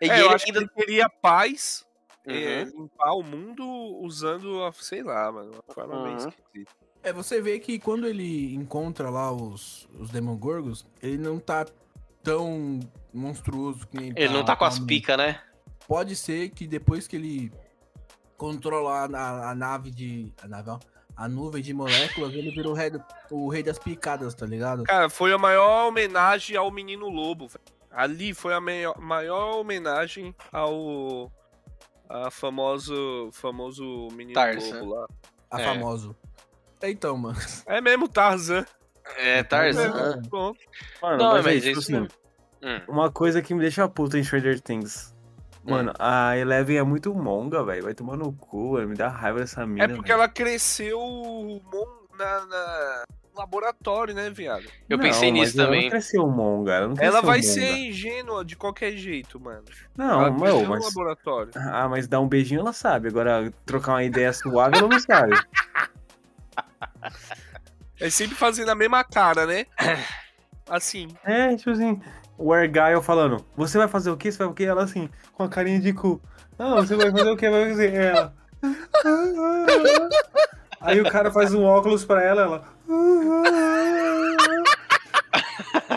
E é, ele eu acho ainda... que ele queria paz, uhum. é, limpar o mundo usando, a, sei lá, mano, uma forma uhum. meio esquisita. É, você vê que quando ele encontra lá os, os Demogorgos, ele não tá tão monstruoso que nem Ele tá, não tá com as picas, né? Pode ser que depois que ele controlar a, a nave de. A nave, ó, a nuvem de moléculas, ele virou o rei, o rei das picadas, tá ligado? Cara, foi a maior homenagem ao Menino Lobo. Ali foi a maior, maior homenagem ao a famoso, famoso Menino Tarzan. Lobo lá. A é. famoso. Então, mano. É mesmo Tarzan. É, Tarzan. É, Mano, não, mas, mas é isso assim, hum. uma coisa que me deixa puta em Stranger Things. Hum. Mano, a Eleven é muito monga, velho. Vai tomar no cu, me dá raiva dessa mina. É porque véio. ela cresceu na, na, laboratório, né, viado? Eu não, pensei nisso também. Ela cresceu monga, ela Ela vai monga. ser ingênua de qualquer jeito, mano. Não, ela meu, mas... laboratório. Ah, mas dar um beijinho ela sabe. Agora, trocar uma ideia suave ela não sabe. É sempre fazendo a mesma cara, né? Assim. É, tipo assim, o Argyle falando, você vai fazer o quê? Você vai o quê? Ela assim, com a carinha de cu. Não, você vai fazer o quê? Vai fazer ela. Aí o cara faz um óculos pra ela, ela.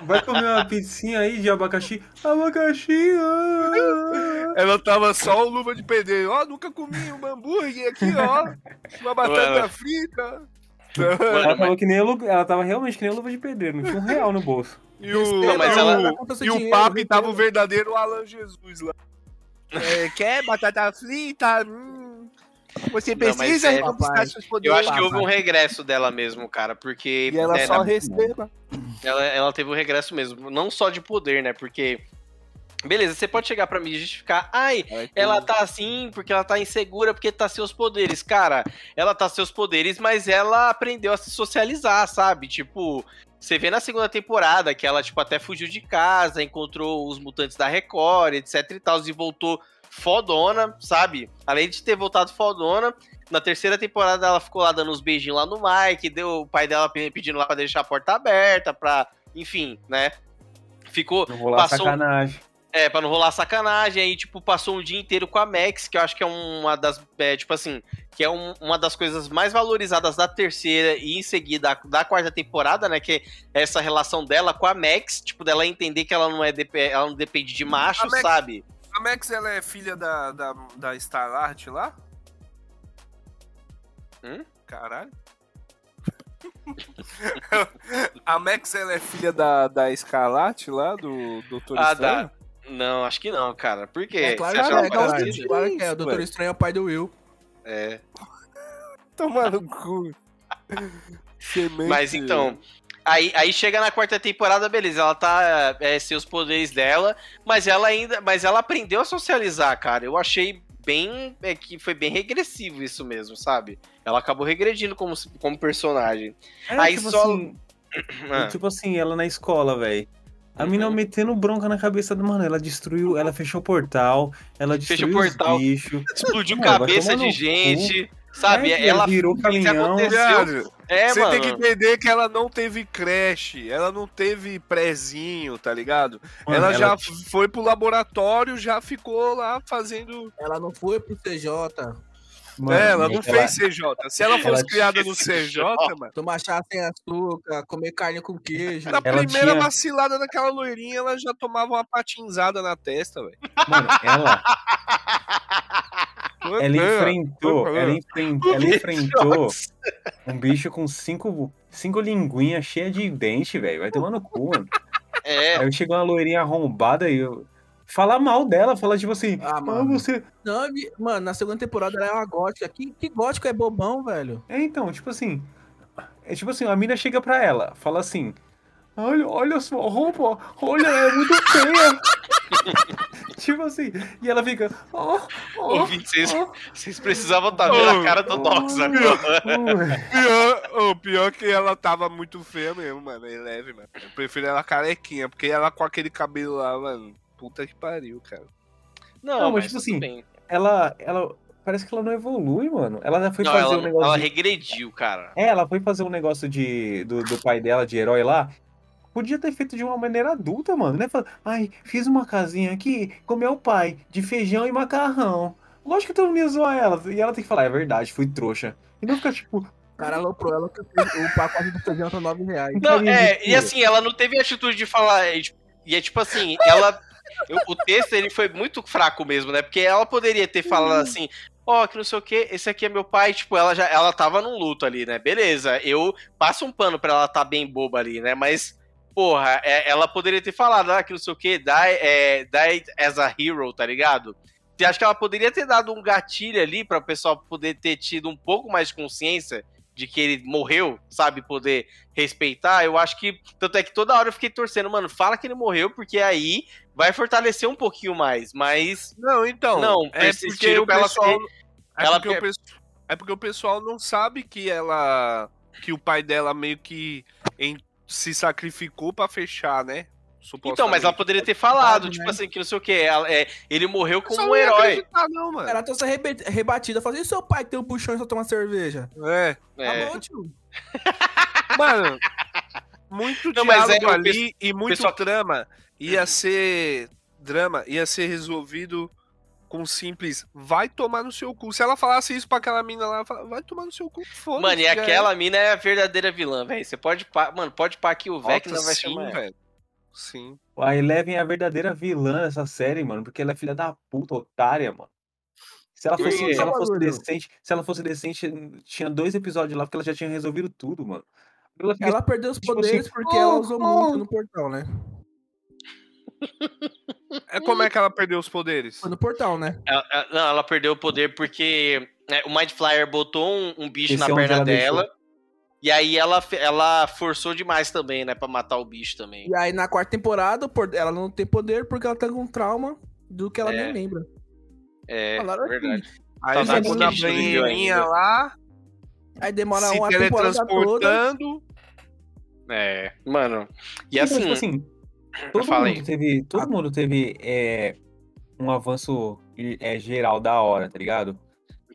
Vai comer uma pizzinha aí de abacaxi? Abacaxi! Ah. Ela tava só o luva de pedreiro. Ó, oh, nunca comi um hambúrguer aqui, ó. Uma batata frita. Ela tava, que nem ela tava realmente que nem luva de pedreiro, não tinha um real no bolso. E o, não, mas ela, e o papo tava o verdadeiro Alan Jesus lá. É, quer batata frita? Hum. Você precisa não, é, seus poderes. Eu acho que houve um regresso dela mesmo, cara, porque. E ela né, só na... receba. Ela, ela teve um regresso mesmo, não só de poder, né? Porque. Beleza, você pode chegar para mim e justificar, ai, ela tá assim porque ela tá insegura, porque tá seus poderes. Cara, ela tá seus poderes, mas ela aprendeu a se socializar, sabe? Tipo, você vê na segunda temporada que ela, tipo, até fugiu de casa, encontrou os mutantes da Record, etc e tal, e voltou fodona, sabe? Além de ter voltado fodona, na terceira temporada ela ficou lá dando uns beijinhos lá no Mike, deu o pai dela pedindo lá pra deixar a porta aberta, pra, enfim, né? Ficou. Não rolar passou, sacanagem. É, pra não rolar sacanagem, aí, tipo, passou um dia inteiro com a Max, que eu acho que é uma das, é, tipo assim, que é um, uma das coisas mais valorizadas da terceira e em seguida da, quarta temporada, né, que é essa relação dela com a Max, tipo, dela entender que ela não é, ela não depende de macho, Max, sabe? A Max, ela é filha da, da, da Starlight lá? Hum? Caralho. a Max, ela é filha da, da Escarlate lá, do Doutor ah, Estranho? Da... Não, acho que não, cara. Por quê? É, claro, que é, claro, claro que é. O Doutor Estranho é o pai do Will. É. Tomando cu. Mas então, Aí, aí chega na quarta temporada, beleza, ela tá é, sem os poderes dela, mas ela ainda. Mas ela aprendeu a socializar, cara. Eu achei bem. É, que foi bem regressivo isso mesmo, sabe? Ela acabou regredindo como, como personagem. É, aí tipo só. Assim, ah. Tipo assim, ela na escola, velho. A mina uhum. metendo bronca na cabeça do mano. Ela destruiu, ela fechou o portal, ela destruiu fechou o portal, bichos. Explodiu cabeça de gente. Cu. Sabe? É, ela virou caminhão. É, Você mano. tem que entender que ela não teve creche, ela não teve prezinho, tá ligado? Mano, ela, ela, já foi pro laboratório, já ficou lá fazendo. Ela não foi pro CJ. Mano, é, ela não ela... fez CJ. Se ela fosse ela criada no CJ, mano. Tomar chá sem açúcar, comer carne com queijo. Na ela primeira tinha... vacilada daquela loirinha, ela já tomava uma patinzada na testa, velho. Mano, ela. ela enfrentou, ela enfrentou, ela enfrentou um bicho com cinco, cinco linguinhas cheias de dente, velho. Vai tomar no cu, mano. É. Aí chegou uma loirinha arrombada e eu. Fala mal dela, fala tipo assim. Ah, mano. Você... Não, mano, na segunda temporada ela é uma gótica. Que, que gótico é bobão, velho? É, então, tipo assim. É tipo assim, a mina chega pra ela, fala assim. Olha, olha a sua roupa, olha, é muito feia. tipo assim, e ela fica. Oh, oh, vocês, oh, vocês precisavam estar tá vendo oh, a cara do Dox oh, agora. Pior, oh, pior que ela tava muito feia mesmo, mano. É leve, mano. Eu prefiro ela carequinha, porque ela com aquele cabelo lá, mano. Puta que pariu, cara. Não, não mas, tipo assim, bem. ela, ela. Parece que ela não evolui, mano. Ela já foi não, fazer ela, um negócio. Ela de... regrediu, cara. É, ela foi fazer um negócio de, do, do pai dela, de herói lá. Podia ter feito de uma maneira adulta, mano. Né? Ai, fiz uma casinha aqui com meu pai, de feijão e macarrão. Lógico que todo mundo ia zoar ela. E ela tem que falar, é verdade, fui trouxa. E não ficar tipo. O cara aloprou ela que o pacote do feijão tá 9 reais. Não, é, e assim, ela não teve a atitude de falar. E é tipo assim, ela. O texto ele foi muito fraco mesmo, né? Porque ela poderia ter falado uhum. assim, ó, oh, que não sei o que, esse aqui é meu pai, tipo, ela já ela tava num luto ali, né? Beleza, eu passo um pano pra ela tá bem boba ali, né? Mas porra, é, ela poderia ter falado, ah, que não sei o que, die, é, die as a hero, tá ligado? Você acha que ela poderia ter dado um gatilho ali para o pessoal poder ter tido um pouco mais de consciência de que ele morreu, sabe, poder respeitar, eu acho que. Tanto é que toda hora eu fiquei torcendo, mano, fala que ele morreu, porque aí vai fortalecer um pouquinho mais. Mas. Não, então. Não, é porque o pessoal. É, ela porque o, é porque o pessoal não sabe que ela. Que o pai dela meio que em, se sacrificou para fechar, né? Então, mas ela poderia ter falado, tipo né? assim, que não sei o que. É, ele morreu como um herói. Não, mano. Ela trouxe rebatida, falando, e seu pai que tem um puxão e só toma cerveja? É. Tá é. bom, tio. mano, muito não, diálogo mas é, ali e muito pessoal... trama ia ser drama, ia ser resolvido com simples vai tomar no seu cu. Se ela falasse isso pra aquela mina lá, vai tomar no seu cu, foda Mano, e aquela é. mina é a verdadeira vilã, velho. Você pode pá, mano, pode pá que o Vec não vai sim, chamar. velho. Sim. A Eleven é a verdadeira vilã dessa série, mano, porque ela é filha da puta, otária, mano. Se ela fosse, se ela fosse decente, se ela fosse decente, tinha dois episódios lá porque ela já tinha resolvido tudo, mano. Ela, ela perdeu os tipo assim, poderes assim, porque oh, ela usou oh. muito no portal, né? É como é que ela perdeu os poderes? Foi no portal, né? Ela, ela, não, ela perdeu o poder porque né, o Mind Flyer botou um, um bicho Esse na é perna dela. Deixou. E aí ela, ela forçou demais também, né? Pra matar o bicho também. E aí na quarta temporada, ela não tem poder porque ela tá com trauma do que ela é. nem lembra. É, Falaram verdade. Aqui. Aí tá jogou na banheirinha lá. Aí demora se uma temporada toda. É, mano. E então, tipo assim, assim todo mundo teve, todo mundo teve é, um avanço é, geral da hora, tá ligado?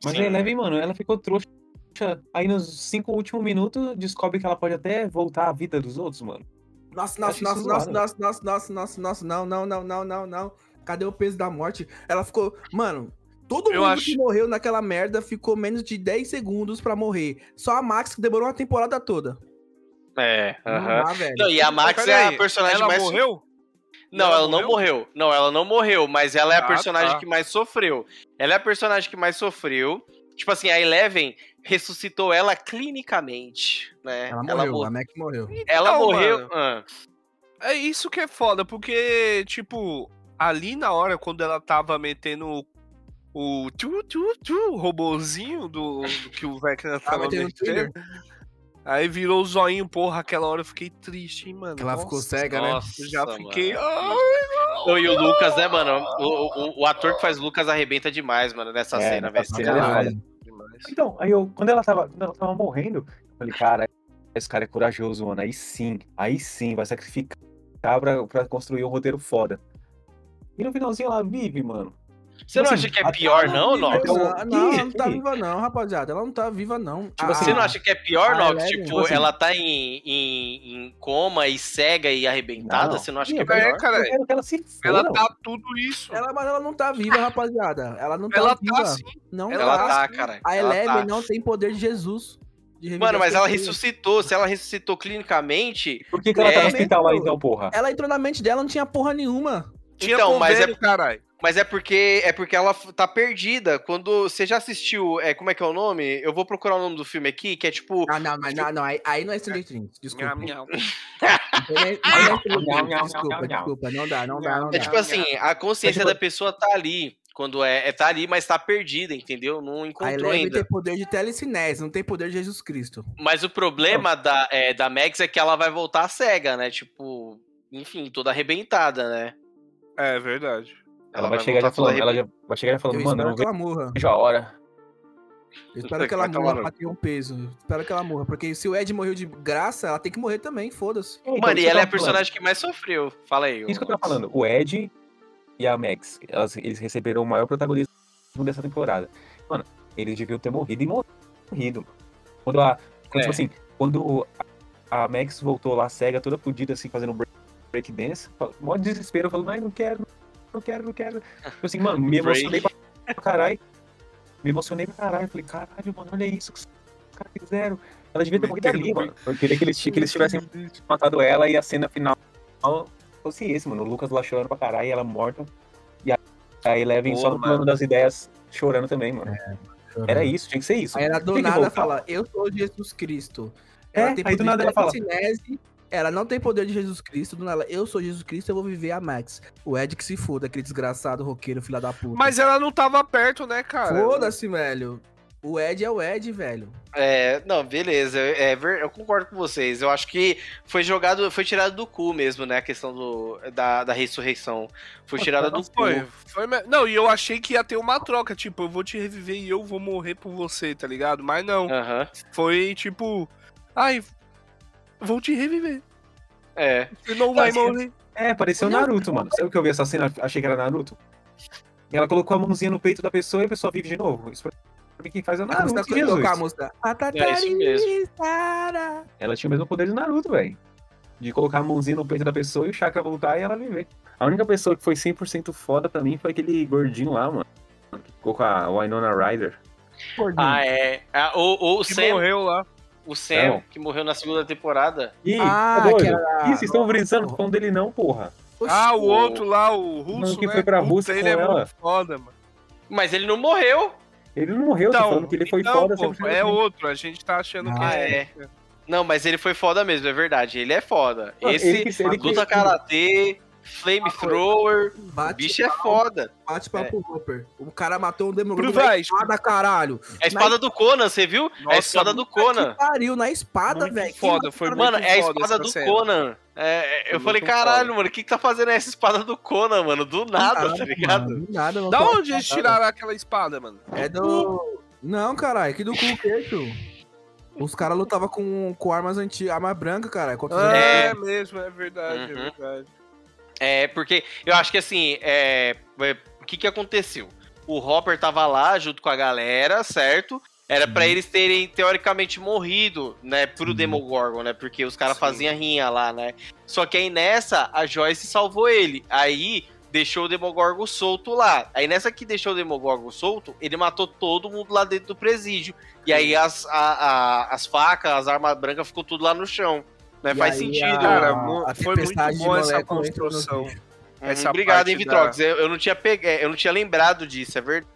Mas Sim. a Eleven, mano, ela ficou trouxa aí nos cinco últimos minutos descobre que ela pode até voltar à vida dos outros, mano. Nossa, nossa, nossa, nossa, nossa, nossa, nossa, nossa, nossa, não, não, não, não, não, não. Cadê o peso da morte? Ela ficou. Mano, todo eu mundo acho... que morreu naquela merda ficou menos de 10 segundos pra morrer. Só a Max que demorou uma temporada toda. É, aham. Uh -huh. E a Max é a personagem ela mais. morreu? Não, ela, ela não morreu? Não, ela não morreu, mas ela é a ah, personagem tá. que mais sofreu. Ela é a personagem que mais sofreu. Tipo assim, a Eleven ressuscitou ela clinicamente, né? Ela morreu, ela a Mac morreu. Ela então, morreu. Ah. É isso que é foda, porque, tipo, ali na hora, quando ela tava metendo o tu, tu, tu, robozinho do, do que o Vecna tava metendo, Aí virou o zoinho, porra, aquela hora eu fiquei triste, hein, mano. Ela Nossa, ficou cega, né? Eu já fiquei. Ai, não, e o Lucas, né, mano? O, o, o, ator que faz Lucas arrebenta demais, mano, nessa é, cena, velho. Então, aí eu, quando ela tava, quando ela tava morrendo, eu falei, cara, esse cara é corajoso, mano. Aí sim, aí sim, vai sacrificar pra, pra construir um roteiro foda. E no finalzinho ela vive, mano. Você não assim, acha que é pior, não, Nox? Não, não, ela não tá viva, não, rapaziada. Ela não tá viva, não. Tipo, assim, você não acha que é pior, Nox? É, tipo, assim, ela tá em, em, em, coma e cega e arrebentada? Não, você não acha que é pior? É, cara, eu ela, se ela tá tudo isso. Ela, mas ela não tá viva, rapaziada. Ela não tá ela tá viva. Tá, sim. Não ela tá, tá cara. A Eleven tá. não tem poder de Jesus. Mano, mas ela ressuscitou. Se ela ressuscitou clinicamente. Por que, que ela tá no hospital lá então, porra? Ela entrou na mente dela, não tinha porra nenhuma. Tinha então, mas é caralho. Mas é porque é porque ela tá perdida. Quando você já assistiu, é, como é que é o nome? Eu vou procurar o nome do filme aqui, que é tipo. Ah, não, mas tipo... não, não, aí, aí não é Stranger Things, desculpa. Desculpa, desculpa, não dá, não dá, não dá. É tipo assim, a consciência da pessoa tá ali. Quando é, é tá ali, mas tá perdida, entendeu? Não encontrou ainda. tem poder de telecinese, não tem poder de Jesus Cristo. Mas o problema da, é, da Max é que ela vai voltar cega, né? Tipo, enfim, toda arrebentada, né? É verdade. Ela, vai, chegar já falando, ela já vai chegar já falando, mano, eu não vejo, vejo a hora. Eu espero que ela morra pra ter um peso. Espero que ela morra. Porque se o Ed morreu de graça, ela tem que morrer também, foda-se. Então, mano, e ela é a personagem que mais sofreu. Fala aí. Isso que eu tava falando. O Ed e a Max, elas, eles receberam o maior protagonismo dessa temporada. Mano, eles deviam ter morrido e morrido. Quando a. Quando, tipo é. tipo assim, quando a Max voltou lá cega, toda fodida, assim, fazendo break, break dance, mó desespero, falando, ai, não quero, não quero, não quero. Tipo assim, mano, me emocionei pra caralho. Me emocionei pra caralho. Falei, caralho, mano, olha isso que os caras fizeram. Ela devia ter morrido ali, mano. Eu queria que eles, que eles tivessem matado ela e a cena final fosse esse, mano. O Lucas lá chorando pra caralho e ela morta. E a Eleven Pô, só no plano das ideias chorando também, mano. É, Era isso, tinha que ser isso. Aí ela do nada fala, eu sou Jesus Cristo. Ela é, aí do nada ela fala. Ela não tem poder de Jesus Cristo, ela, eu sou Jesus Cristo, eu vou viver a Max. O Ed que se foda, aquele desgraçado roqueiro, filha da puta. Mas ela não tava perto, né, cara? Foda-se, velho. O Ed é o Ed, velho. É, não, beleza. É, eu concordo com vocês. Eu acho que foi jogado, foi tirado do cu mesmo, né? A questão do, da, da ressurreição. Foi tirada do foi, cu. Foi, não, e eu achei que ia ter uma troca, tipo, eu vou te reviver e eu vou morrer por você, tá ligado? Mas não. Foi tipo. Ai, vou te reviver. É. Você não vai morrer. É, pareceu Naruto, mano. Sabe o que eu vi essa cena? Achei que era Naruto. Ela colocou a mãozinha no peito da pessoa e a pessoa vive de novo. Isso pra mim quem faz é o Naruto. A Jesus. a música. É isso mesmo. Ela tinha o mesmo poder do Naruto, velho. De colocar a mãozinha no peito da pessoa e o chakra voltar e ela viver. A única pessoa que foi 100% foda pra mim foi aquele gordinho lá, mano. Que ficou com a Winona Ryder. Gordinho. Ah, é. Ah, o, o que Sam morreu lá. O Sam, que morreu na segunda temporada. Ih, ah, tá doido? Era... Ih, vocês estão brisando falando dele não, porra. Ah, o outro lá, o russo, que né? foi pra Rússia ele com é muito foda, mano. Mas ele não morreu. Ele não morreu, então, tô falando que ele foi então, foda. Pô, é outro, a gente tá achando ah, que é. é. Não, mas ele foi foda mesmo, é verdade. Ele é foda. Esse ele, ele, luta ele, karatê, flamethrower, o bicho é foda. Bate pra é. Hopper. O cara matou um demônio na espada, caralho. É a espada na... do Conan, você viu? Nossa, é a espada do Conan. Que pariu, na espada, velho. Foda, foi Mano, é a espada do cena. Conan. É, eu falei, caralho, foda. mano, o que, que tá fazendo essa espada do Conan, mano? Do nada, nada tá ligado? Mano, do nada, mano. Da onde eles tiraram aquela espada, mano? É do. Não, caralho, que do cu queixo. Os caras lutavam com, com armas antigas, arma branca, cara. É, é mesmo, é verdade, uhum. é verdade. É, porque eu acho que assim, é, é, o que que aconteceu? O Hopper tava lá junto com a galera, certo? Era para uhum. eles terem, teoricamente, morrido, né, pro uhum. Demogorgon, né? Porque os caras faziam rinha lá, né? Só que aí nessa, a Joyce salvou ele. Aí deixou o Demogorgon solto lá. Aí nessa que deixou o Demogorgon solto, ele matou todo mundo lá dentro do presídio. E aí as, a, a, as facas, as armas brancas ficou tudo lá no chão. Né? Faz aí, sentido. A, cara, a foi muito bom essa construção. Uhum, essa obrigado, hein, Vitrox. Da... Eu, eu, não tinha peg... É, eu não tinha lembrado disso, é verdade.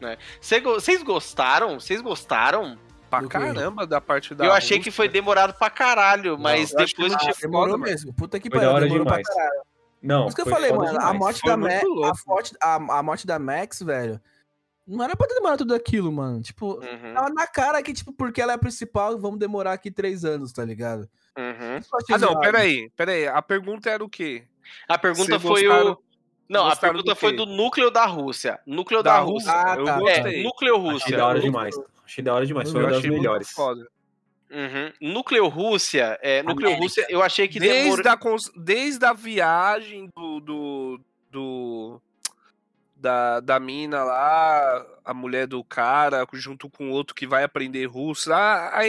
Né? Vocês gostaram? Vocês gostaram? Pra caramba da parte da. Eu achei Rússia. que foi demorado pra caralho, mas não, depois que... ah, demorou foda, mesmo. Puta que pariu, demorou demais. pra caralho. Não, Por isso que eu falei, mano, a morte, da Ma a, morte, a, a morte da Max, velho, não era pra ter demorado tudo aquilo, mano. Tipo, uhum. tava na cara que, tipo, porque ela é a principal, vamos demorar aqui três anos, tá ligado? Uhum. Ah, não, peraí, peraí. A pergunta era o quê? A pergunta foi gostaram... o. Não, a pergunta do foi do núcleo da Rússia. Núcleo da, da Rússia. Ah, tá. É, núcleo Rússia. Achei da hora demais. Achei da hora demais. Foi uma das melhores. Foda. Uhum. Núcleo Rússia, é, Núcleo América. Rússia, eu achei que desde, demor... a, cons... desde a viagem do, do, do da, da mina lá, a mulher do cara, junto com outro que vai aprender russo, a, a,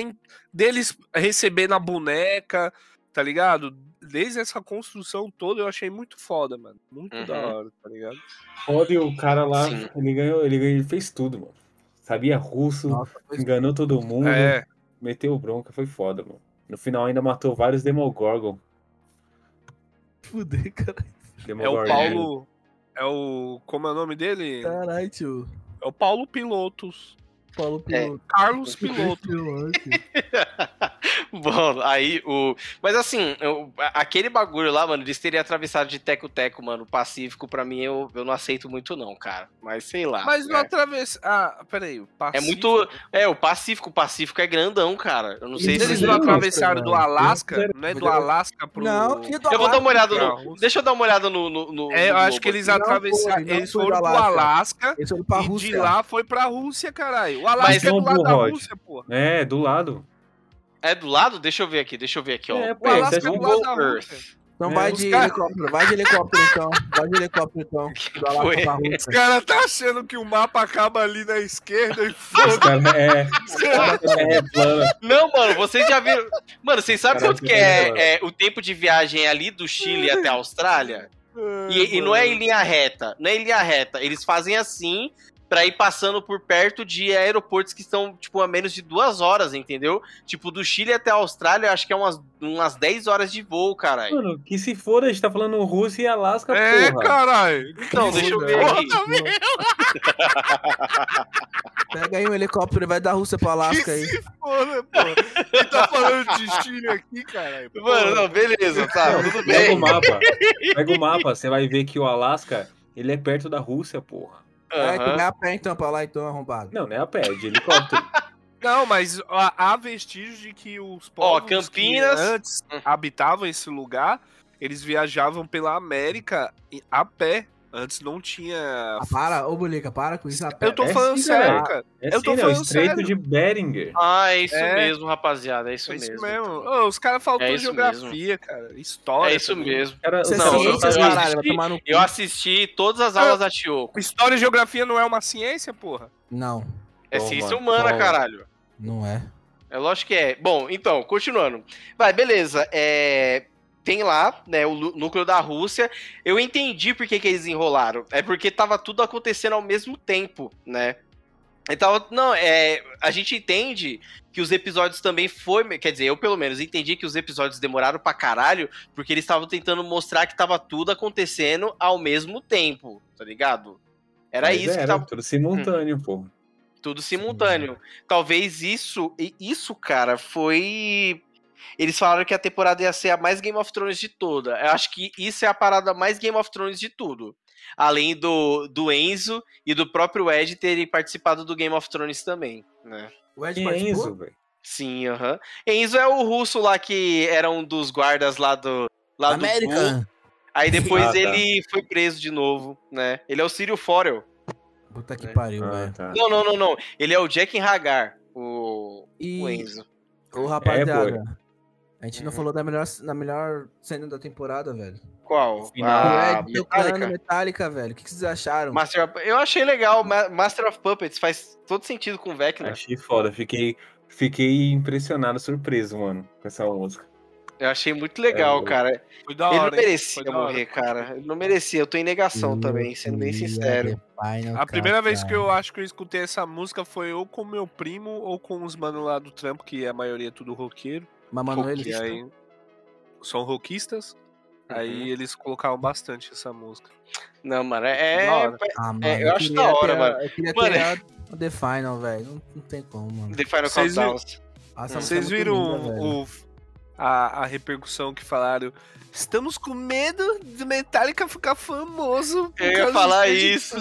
deles recebendo a boneca, tá ligado? Desde essa construção toda eu achei muito foda, mano. Muito uhum. da hora, tá ligado? Foda e o cara lá, ele ganhou, ele ganhou, ele fez tudo, mano. Sabia russo, Nossa, enganou todo mundo. É meteu bronca, foi foda, mano. No final ainda matou vários Demogorgon. Fudei, cara. É o Paulo. É o. Como é o nome dele? Caralho, tio. É o Paulo Pilotos. Paulo é. Piloto. É, Carlos Piloto. Bom, aí o. Mas assim, eu... aquele bagulho lá, mano, eles teriam atravessado de teco-teco, mano. Pacífico, pra mim, eu, eu não aceito muito, não, cara. Mas sei lá. Mas não é. atravessa. Ah, peraí. Pacífico... É muito. É, o Pacífico, o Pacífico é grandão, cara. Eu não sei eles se. Eles não atravessaram do Alasca? Não é do Alasca pro. Não, que do Eu vou dar uma olhada no. Deixa eu dar uma olhada no. no, no é, eu acho que eles atravessaram. Eles foram do Alasca. Eles foram pra Rússia. E de lá foi pra Rússia, caralho. O Alasca Mas, é do lado da Rússia, pô. É, do lado. É do lado? Deixa eu ver aqui, deixa eu ver aqui, ó. É, pô, o Alasca é do lado da Rússia. Então é, vai de cara... helicóptero, vai de helicóptero então. Vai de helicóptero então. Os caras tá achando que o mapa acaba ali na esquerda e foda. É, é plano. Não, mano, vocês já viram. Mano, vocês sabem quanto que é, é, o tempo de viagem ali do Chile até a Austrália? E, e, não é em linha reta, não é em linha reta. Eles fazem assim, para ir passando por perto de aeroportos que estão, tipo, a menos de duas horas, entendeu? Tipo, do Chile até a Austrália, acho que é umas, umas 10 horas de voo, caralho. Mano, que se for, a gente tá falando Rússia e Alasca, é, porra. É, caralho. Então, deixa eu ver aqui. Pega aí um helicóptero e vai da Rússia pro Alasca aí. Se foda, pô. Ele tá falando de Chile aqui, caralho. Mano, não, beleza, tá, não, tudo bem. Pega o mapa. Pega o mapa, você vai ver que o Alasca, ele é perto da Rússia, porra. Uhum. É, tu vai a pé então pra lá, então, arrombado. Não, não é a pé, é de helicóptero. Não, mas há vestígios de que os povos Ó, Campinas... antes hum. habitavam esse lugar, eles viajavam pela América a pé. Antes não tinha. Ah, para, ô Bolica, para com isso. Eu tô é falando sim, sério, cara. É eu tô sim, falando é o Estreito sério. de Beringer. Ah, é isso é. mesmo, rapaziada. É isso, é isso mesmo. mesmo. Ô, os caras faltam é geografia, mesmo. cara. História. É isso também. mesmo. Cara, não, eu, assisti, eu assisti todas as aulas da Tioco. História e geografia não é uma ciência, porra? Não. É Toma, ciência humana, caralho. Não é. É lógico que é. Bom, então, continuando. Vai, beleza. É tem lá, né, o núcleo da Rússia. Eu entendi por que, que eles enrolaram. É porque tava tudo acontecendo ao mesmo tempo, né? Então, não, é, a gente entende que os episódios também foi, quer dizer, eu pelo menos entendi que os episódios demoraram pra caralho, porque eles estavam tentando mostrar que tava tudo acontecendo ao mesmo tempo, tá ligado? Era Mas isso era, que tava tudo simultâneo, hum. pô. Tudo simultâneo. Sim. Talvez isso, isso, cara, foi eles falaram que a temporada ia ser a mais Game of Thrones de toda. Eu acho que isso é a parada mais Game of Thrones de tudo. Além do, do Enzo e do próprio Ed terem participado do Game of Thrones também, né? O Ed participou? Enzo, velho. Sim, aham. Uh -huh. Enzo é o russo lá que era um dos guardas lá do. Lá América. Do Aí depois ah, tá. ele foi preso de novo, né? Ele é o Círio Forel. Puta que é. pariu, ah, velho. Tá. Não, não, não, não. Ele é o Jack Hagar, o, e... o Enzo. Ô, rapaziada, é, a gente não uhum. falou da melhor, da melhor cena da temporada, velho. Qual? Ah, Metallica. Metallica, velho. O que, vocês acharam? Master of... Eu achei legal. Master of Puppets faz todo sentido com o Vecna. Achei foda. Fiquei, fiquei impressionado, surpreso, mano, com essa música. Eu achei muito legal, é, cara. Foi da hora, Ele não merecia morrer, cara. Ele não merecia. Eu tô em negação também, sendo bem sincero. A primeira vez que eu acho que eu escutei essa música foi ou com meu primo ou com os manos lá do trampo, que a maioria é tudo roqueiro. Mas, mano, eles aí, são rockistas. Uhum. Aí eles colocaram bastante essa música. Não, mano, é. é ah, mano, é eu, eu acho da hora, ter, mano. Eu queria mano, ter o The Final, velho. Não, não, tem como, mano. The Final Vocês Vocês viram linda, o, a, a repercussão que falaram? Estamos com medo de Metallica ficar famoso. Eu ia falar isso.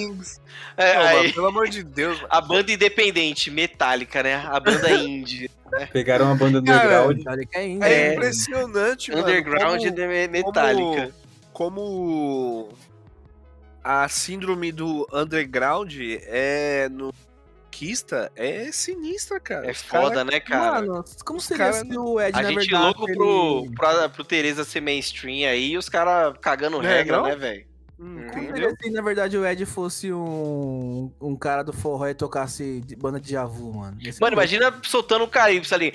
É, Não, aí, mano, pelo amor de Deus. A banda independente, Metallica, né? A banda indie. Né? Pegaram uma banda underground. É, indie, é, é impressionante, mano. Underground como, de Metallica. Como, como a síndrome do underground é no conquista é sinistra, cara. É foda, cara... né, cara? Mano, como seria cara... se o Ed, A na gente verdade, louco pro, ele... pro, pro Tereza ser mainstream aí e os caras cagando é, regra, não? né, velho? Hum, Entendeu? Se na verdade o Ed fosse um, um cara do forró e tocasse banda de Javu, mano. Mano, imagina soltando um calypso ali.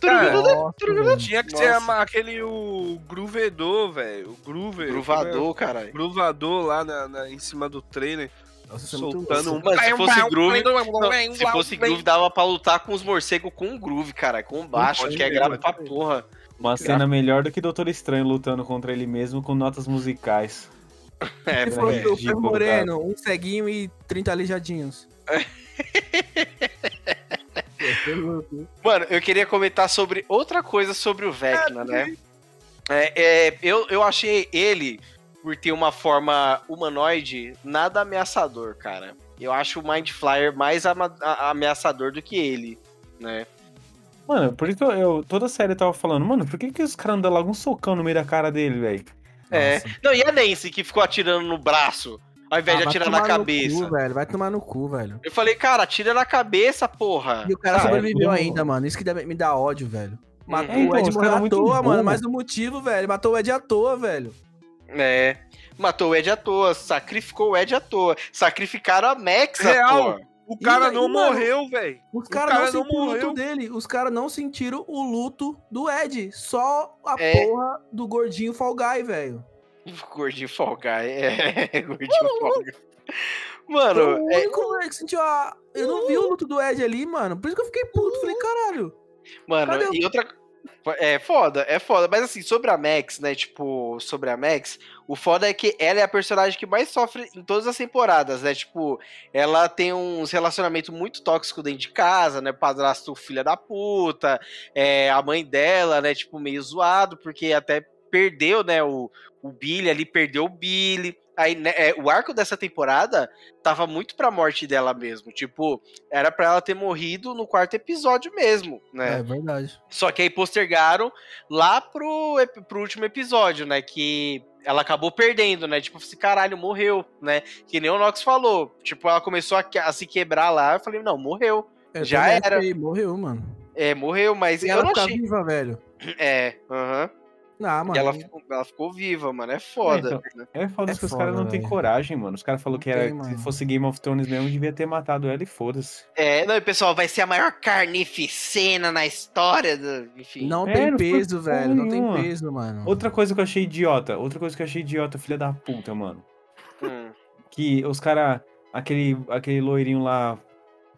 Cara, tinha que ser aquele o groovedor, velho. O groover. Gruvador, caralho. Gruvador lá na, na, em cima do trailer. Nossa, é soltando um. Mas se fosse groove. Não, se fosse groove, dava pra lutar com os morcegos com groove, cara. Com baixo, que é grave pra porra. Uma cena melhor do que Doutor Estranho lutando contra ele mesmo com notas musicais. É, Se fosse o Fer Moreno, um ceguinho e 30 aleijadinhos. Mano, eu queria comentar sobre outra coisa sobre o Vecna, né? É, é, eu, eu achei ele por ter uma forma humanoide, nada ameaçador, cara. Eu acho o Mind Flyer mais ameaçador do que ele, né? Mano, por isso eu, toda a série tava falando, mano, por que, que os caras andam logo um socão no meio da cara dele, velho? É. Não, e a Nancy que ficou atirando no braço, ao invés ah, de atirar na cabeça. Cu, velho. Vai tomar no cu, velho. Eu falei, cara, atira na cabeça, porra. E o cara sobreviveu ainda, mano. Isso que me dá ódio, velho. Matou é, então, o Ed à toa, mano. Mas o motivo, velho. Matou o Ed à toa, velho. É. Matou o Ed à toa, sacrificou o Ed à toa. Sacrificaram a Max Real. à toa. O cara e, não morreu, velho. Os caras cara não, não sentiram o luto dele. Os caras não sentiram o luto do Ed. Só a é. porra do gordinho Fall Guy, velho. Gordinho Fall Guy, é. Gordinho Fall Guy. Mano, o é... único que sentiu a... Eu não vi o luto do Ed ali, mano. Por isso que eu fiquei puto. Falei, caralho. Mano, Cadê e outra é foda, é foda. Mas assim, sobre a Max, né? Tipo, sobre a Max, o foda é que ela é a personagem que mais sofre em todas as temporadas, né? Tipo, ela tem uns relacionamentos muito tóxicos dentro de casa, né? Padrasto filha da puta, é, a mãe dela, né? Tipo, meio zoado, porque até perdeu, né, o, o Billy ali, perdeu o Billy. Aí, né, é, o arco dessa temporada tava muito pra morte dela mesmo. Tipo, era pra ela ter morrido no quarto episódio mesmo, né? É verdade. Só que aí postergaram lá pro, pro último episódio, né? Que ela acabou perdendo, né? Tipo, esse assim, caralho, morreu, né? Que nem o Nox falou. Tipo, ela começou a, a se quebrar lá. Eu falei, não, morreu. É, Já era. Aí, morreu, mano. É, morreu, mas e eu ela não achei. viva, velho. É, aham. Uhum. Ah, mano. E ela ficou, ela ficou viva, mano. É foda. É, então, né? é foda é que foda, os caras não têm coragem, mano. Os caras falaram que era, se fosse Game of Thrones mesmo, devia ter matado ela e foda-se. É, não, e pessoal, vai ser a maior carnificina na história do. Enfim. Não é, tem não peso, velho. Não tem peso, mano. Outra coisa que eu achei idiota. Outra coisa que eu achei idiota, filha da puta, mano. Hum. Que os caras. Aquele, aquele loirinho lá,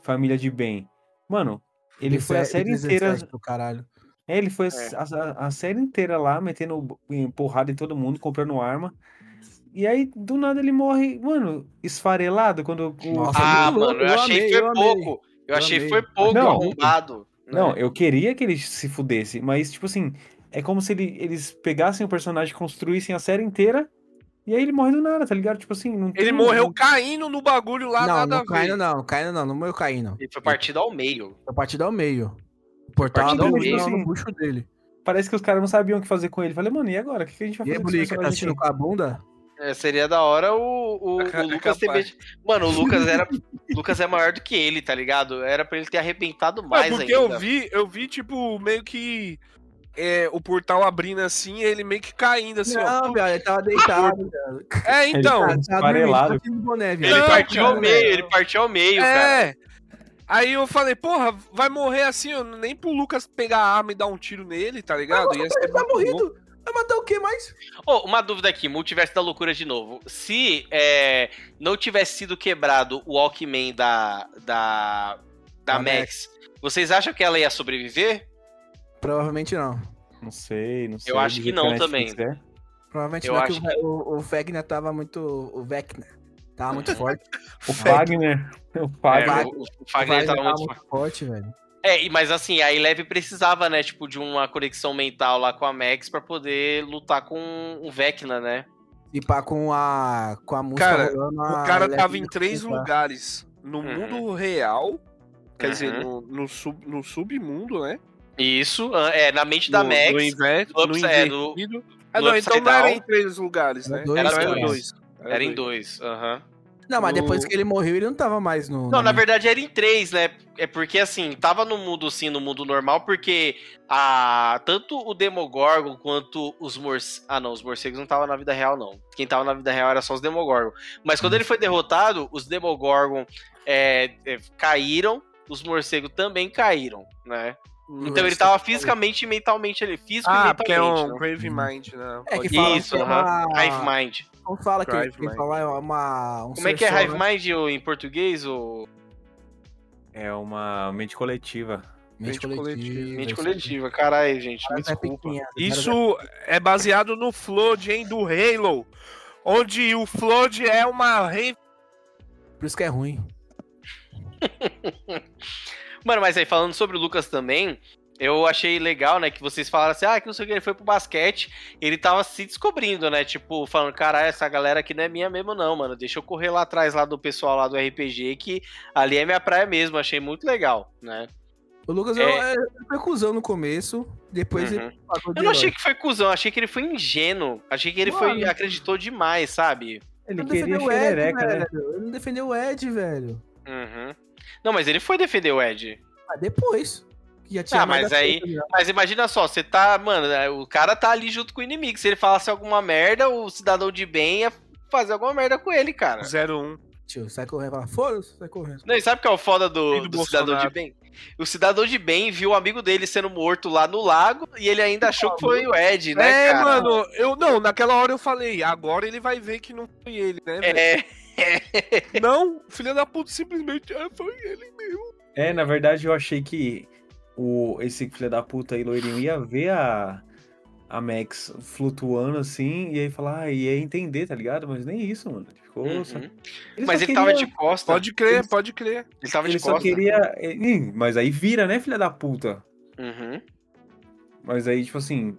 família de bem. Mano, ele foi a série inteira. Do caralho. É, ele foi é. a, a, série inteira lá, metendo porrada em todo mundo, comprando arma. E aí, do nada, ele morre, mano, esfarelado quando Nossa, Ah, mano, eu, eu achei que foi pouco. Eu, eu achei que foi pouco não, arrombado. Não, né? eu queria que ele se fudesse, mas, tipo assim, é como se ele, eles pegassem o personagem, construíssem a série inteira e aí ele morre do nada, tá ligado? Tipo assim, não Ele morreu caindo no bagulho lá, não, nada não caindo não, caindo não, não morreu caindo. Ele foi partido ao meio. Foi partido ao meio. O portal abriu assim, no bucho dele. Parece que os caras não sabiam o que fazer com ele. Falei, mano, e agora? O que, a gente vai fazer? E aí, Bulica, tá assistindo com a bunda? É, seria da hora o, o, o é Lucas ter. Mano, o Lucas era. Lucas é maior do que ele, tá ligado? Era pra ele ter arrebentado mais porque ainda. Porque eu vi, eu vi, tipo, meio que. É, o portal abrindo assim, ele meio que caindo assim, não, ó. Não, velho, ele tava deitado, É, então. Ele, tá, tá boné, ele partiu ao meio, ele partiu ao meio, é. cara. Aí eu falei, porra, vai morrer assim, nem pro Lucas pegar a arma e dar um tiro nele, tá ligado? Mas, ele tá morrido. Vai matar o que mais? Oh, uma dúvida aqui, multiverso da loucura de novo. Se é, não tivesse sido quebrado o Walkman da, da, da Max, Max, vocês acham que ela ia sobreviver? Provavelmente não. Não sei, não sei. Eu acho que não também. Provavelmente eu não, acho que o, o Wegner tava muito. O Wegner tava muito forte. o Fagner. O Fagner, é, o, o Fagner tava, tava muito, forte, velho. É, mas assim, a Eleve precisava, né, tipo, de uma conexão mental lá com a Max para poder lutar com o Vecna, né? E pá, com a, com a música cara, rolando, O cara tava em três lugares. No uhum. mundo real, quer uhum. dizer, no, no, sub, no submundo, né? Isso, é, na mente da no, Max. No, inverno, no, no é, no, ah, não, então não era em três lugares, né? Era, dois, era dois. Era, era em dois, aham. Uhum. Não, mas depois que ele morreu, ele não tava mais no. Não, na verdade era em três, né? É porque assim, tava no mundo sim, no mundo normal, porque a tanto o Demogorgon quanto os morcegos. Ah, não, os morcegos não estavam na vida real, não. Quem tava na vida real era só os Demogorgon. Mas quando hum. ele foi derrotado, os Demogorgon é, é, caíram, os morcegos também caíram, né? Então ele tava fisicamente e mentalmente ali. Físico ah, e mentalmente. Porque é um Grave Mind, né? É que fala Isso, que é uma... Hive Mind. Como fala que ele fala é uma. Um Como é que é Hive né? Mind em português? Ou... É uma mente coletiva. Mente, mente coletiva. Mente coletiva, caralho, gente. Me desculpa. Isso é baseado no Flood, hein, do Halo. Onde o Flood é uma. Por isso que é ruim. Mano, mas aí falando sobre o Lucas também, eu achei legal, né, que vocês falaram assim, ah, que não sei o que, ele foi pro basquete, ele tava se descobrindo, né, tipo, falando, cara, essa galera aqui não é minha mesmo não, mano, deixa eu correr lá atrás lá do pessoal lá do RPG, que ali é minha praia mesmo, achei muito legal, né. O Lucas é... foi cuzão no começo, depois uhum. ele Eu não achei que foi cuzão, achei que ele foi ingênuo, achei que ele mano, foi, acreditou demais, sabe. Ele, ele queria xerereca, né? Ele não defendeu o Ed, velho. Uhum. Não, mas ele foi defender o Ed. Ah, depois. Ah, mas aí. Mas imagina só, você tá. Mano, é, o cara tá ali junto com o inimigo. Se ele falasse alguma merda, o cidadão de bem ia fazer alguma merda com ele, cara. 01. Tio, sai correndo, fala, foda-se, sai correndo. Não, e sabe o que é o foda do, do, do cidadão de bem? O cidadão de bem viu o amigo dele sendo morto lá no lago e ele ainda achou que foi o Ed, né? É, cara? mano, eu não, naquela hora eu falei, agora ele vai ver que não foi ele, né? É. não, filha da puta, simplesmente ah, foi ele mesmo. É, na verdade eu achei que o, esse filho da puta aí, loirinho, ia ver a, a Max flutuando assim, e aí falar, ah, ia entender, tá ligado? Mas nem isso, mano. Ficou uhum. só... ele Mas ele queria... tava de costa. Pode crer, ele... pode crer. Ele tava ele de costa. Só queria. Mas aí vira, né, filha da puta? Uhum. Mas aí, tipo assim.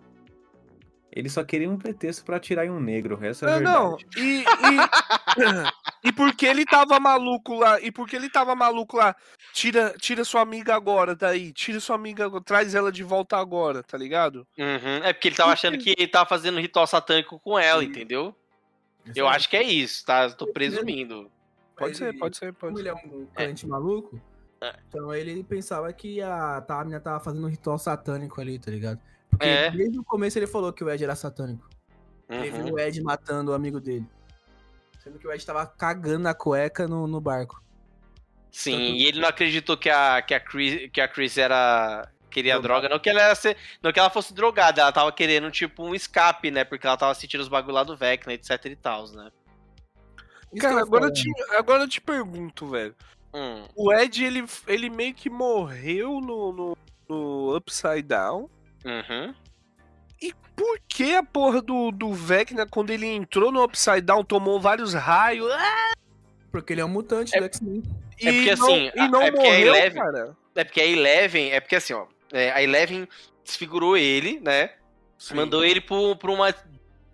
Ele só queria um pretexto para tirar em um negro, essa é a verdade. Não, e, e, e porque ele tava maluco lá, e porque ele tava maluco lá, tira, tira sua amiga agora daí, tira sua amiga, traz ela de volta agora, tá ligado? Uhum, é porque ele tava achando que ele tava fazendo ritual satânico com ela, Sim. entendeu? Eu acho que é isso, tá? Tô presumindo. Pode ser, pode ser, pode ser. Ele é um crente é. maluco, é. então ele pensava que a Tamina tava fazendo um ritual satânico ali, tá ligado? Porque é. desde o começo ele falou que o Ed era satânico. Uhum. Ele viu o Ed matando o amigo dele. Sendo que o Ed tava cagando na cueca no, no barco. Sim, e ele não acreditou que a, que a, Chris, que a Chris era. Queria droga, não que ela era ser, não que ela fosse drogada, ela tava querendo, tipo, um escape, né? Porque ela tava sentindo os bagulho lá do Vecna, etc e tal, né? Cara, agora eu, te, agora eu te pergunto, velho. Hum. O Ed, ele, ele meio que morreu no, no, no Upside Down. Uhum. E por que a porra do, do Vecna, quando ele entrou no Upside Down, tomou vários raios? Ah! Porque ele é um mutante é, do X-Men. É porque assim, e não é porque morreu, a Eleven, cara. É porque a Eleven, é porque assim, ó, é, a Eleven desfigurou ele, né? Sim. Mandou ele pra uma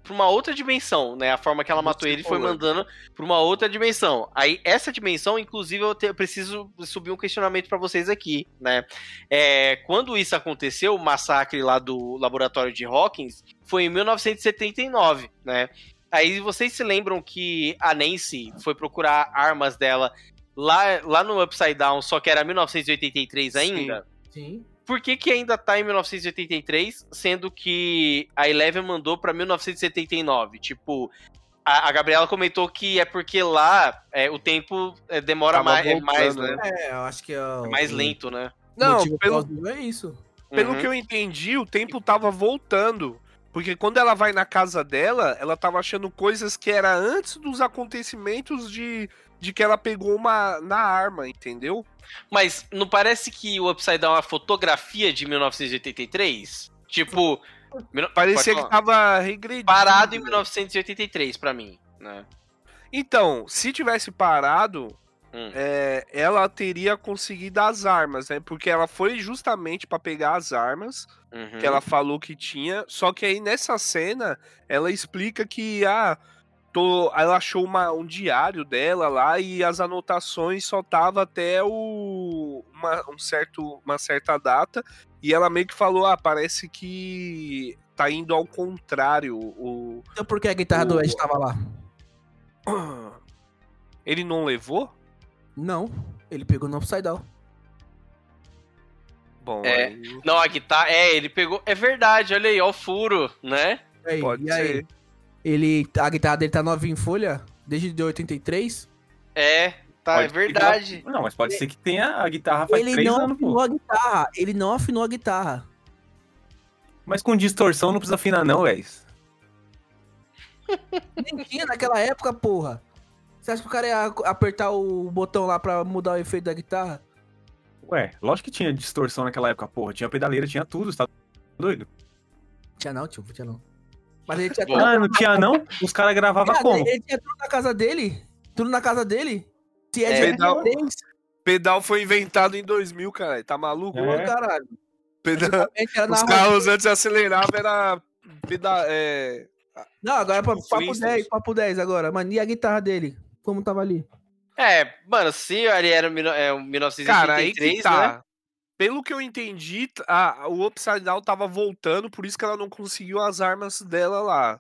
pra uma outra dimensão, né? A forma que ela matou ele foi mandando pra uma outra dimensão. Aí, essa dimensão, inclusive, eu, te, eu preciso subir um questionamento para vocês aqui, né? É, quando isso aconteceu, o massacre lá do laboratório de Hawkins, foi em 1979, né? Aí vocês se lembram que a Nancy foi procurar armas dela lá, lá no Upside Down, só que era 1983 ainda? Sim. Sim por que, que ainda tá em 1983, sendo que a Eleven mandou pra 1979? Tipo, a, a Gabriela comentou que é porque lá é, o tempo é, demora mais, é mais, né? É, eu acho que é, é mais lento, né? Não, pelo, é isso. Pelo uhum. que eu entendi, o tempo tava voltando. Porque quando ela vai na casa dela, ela tava achando coisas que era antes dos acontecimentos de, de que ela pegou uma na arma, entendeu? Mas não parece que o Upside Down é uma fotografia de 1983? Tipo. Parecia que tava regredindo. Parado em 1983 para mim, né? Então, se tivesse parado, hum. é, ela teria conseguido as armas, né? Porque ela foi justamente para pegar as armas uhum. que ela falou que tinha. Só que aí nessa cena, ela explica que ah, tô, ela achou uma, um diário dela lá e as anotações só tava até o, uma, um certo, uma certa data e ela meio que falou, ah, parece que tá indo ao contrário. O, então por que a guitarra o... do Ed tava lá? Ele não levou? Não, ele pegou no Upside Down. Bom, é, aí... não, a guitarra, é, ele pegou, é verdade, olha aí, ó o furo, né? Aí, Pode ser. Aí? Ele, a guitarra dele tá novinha em folha desde de 83. É, tá, pode é verdade. Não, mas pode ser que tenha a guitarra faz Ele não anos, afinou pô. a guitarra, ele não afinou a guitarra. Mas com distorção não precisa afinar não, velho. Nem tinha naquela época, porra. Você acha que o cara ia apertar o botão lá pra mudar o efeito da guitarra? Ué, lógico que tinha distorção naquela época, porra. Tinha pedaleira, tinha tudo, você tá doido? Tinha não, tio, tinha não. Mas ele tinha Ah, não tinha não? Os caras gravavam como? Ele tinha tudo na casa dele. Tudo na casa dele. Se é, é pedal, pedal foi inventado em 2000, cara. Tá maluco? É. caralho. Pedal, os carros antes aceleravam, era pedal, é... Não, agora é papo, papo 10, papo 10 agora. Mano, e a guitarra dele? Como tava ali? É, mano, se ele era é, 1983, Cara, aí que tá. né? Pelo que eu entendi, a, o Upside Down tava voltando, por isso que ela não conseguiu as armas dela lá.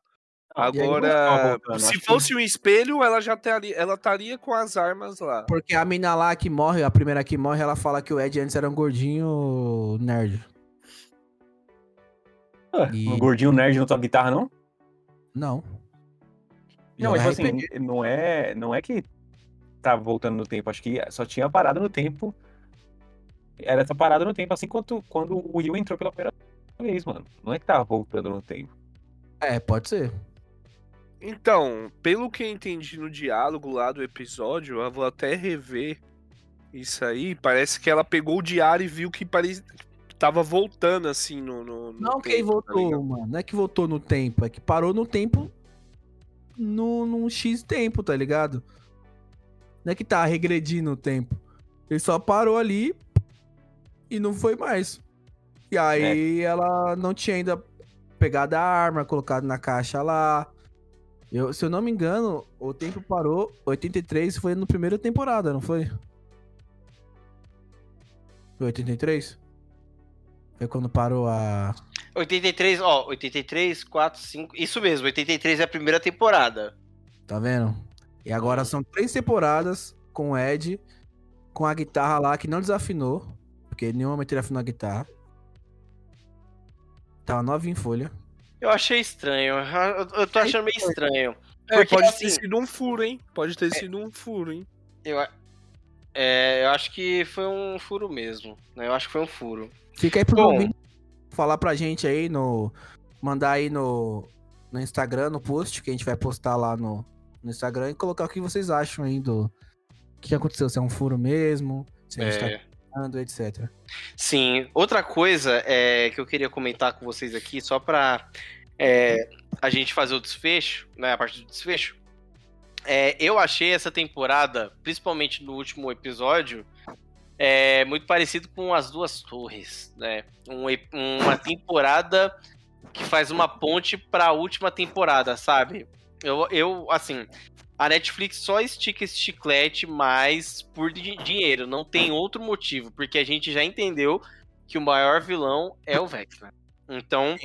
Ah, Agora, se fosse que... um espelho, ela já estaria, ela estaria com as armas lá. Porque a mina lá que morre, a primeira que morre, ela fala que o Ed antes era um gordinho nerd. Ah, e... Um gordinho nerd não toca guitarra, não? Não. Não, tipo assim, não é, não é que tá voltando no tempo, acho que só tinha parado no tempo era essa parada no tempo, assim quanto quando o Will entrou pela primeira vez, mano. Não é que tava voltando no tempo. É, pode ser. Então, pelo que eu entendi no diálogo lá do episódio, eu vou até rever isso aí. Parece que ela pegou o diário e viu que parecia tava voltando assim no. no, no não, tempo, que tá voltou, tá mano. Não é que voltou no tempo, é que parou no tempo. No, num X tempo, tá ligado? Não é que tá regredindo o tempo. Ele só parou ali, e não foi mais. E aí é. ela não tinha ainda pegado a arma, colocado na caixa lá. Eu, se eu não me engano, o tempo parou. 83 foi no primeiro temporada, não foi? Foi 83? Foi quando parou a. 83, ó, 83, 4, 5. Isso mesmo, 83 é a primeira temporada. Tá vendo? E agora são três temporadas com o Ed, com a guitarra lá que não desafinou, porque nenhum momento ele afinou a guitarra. Tava nova em folha. Eu achei estranho. Eu, tô achando meio estranho. É, porque, pode assim, ter sido um furo, hein? Pode ter é, sido um furo, hein? Eu, é, eu acho que foi um furo mesmo. Né? Eu acho que foi um furo. Fica aí pro Bom, falar pra gente aí no. Mandar aí no, no Instagram, no post, que a gente vai postar lá no, no Instagram e colocar o que vocês acham aí do. O que aconteceu? Se é um furo mesmo, se a gente tá é... etc. Sim, outra coisa é, que eu queria comentar com vocês aqui, só pra é, a gente fazer o desfecho, né? A parte do desfecho. É, eu achei essa temporada, principalmente no último episódio, é muito parecido com As Duas Torres, né? Um, uma temporada que faz uma ponte para a última temporada, sabe? Eu, eu, assim, a Netflix só estica esse chiclete mais por dinheiro, não tem outro motivo, porque a gente já entendeu que o maior vilão é o Vecna. Então,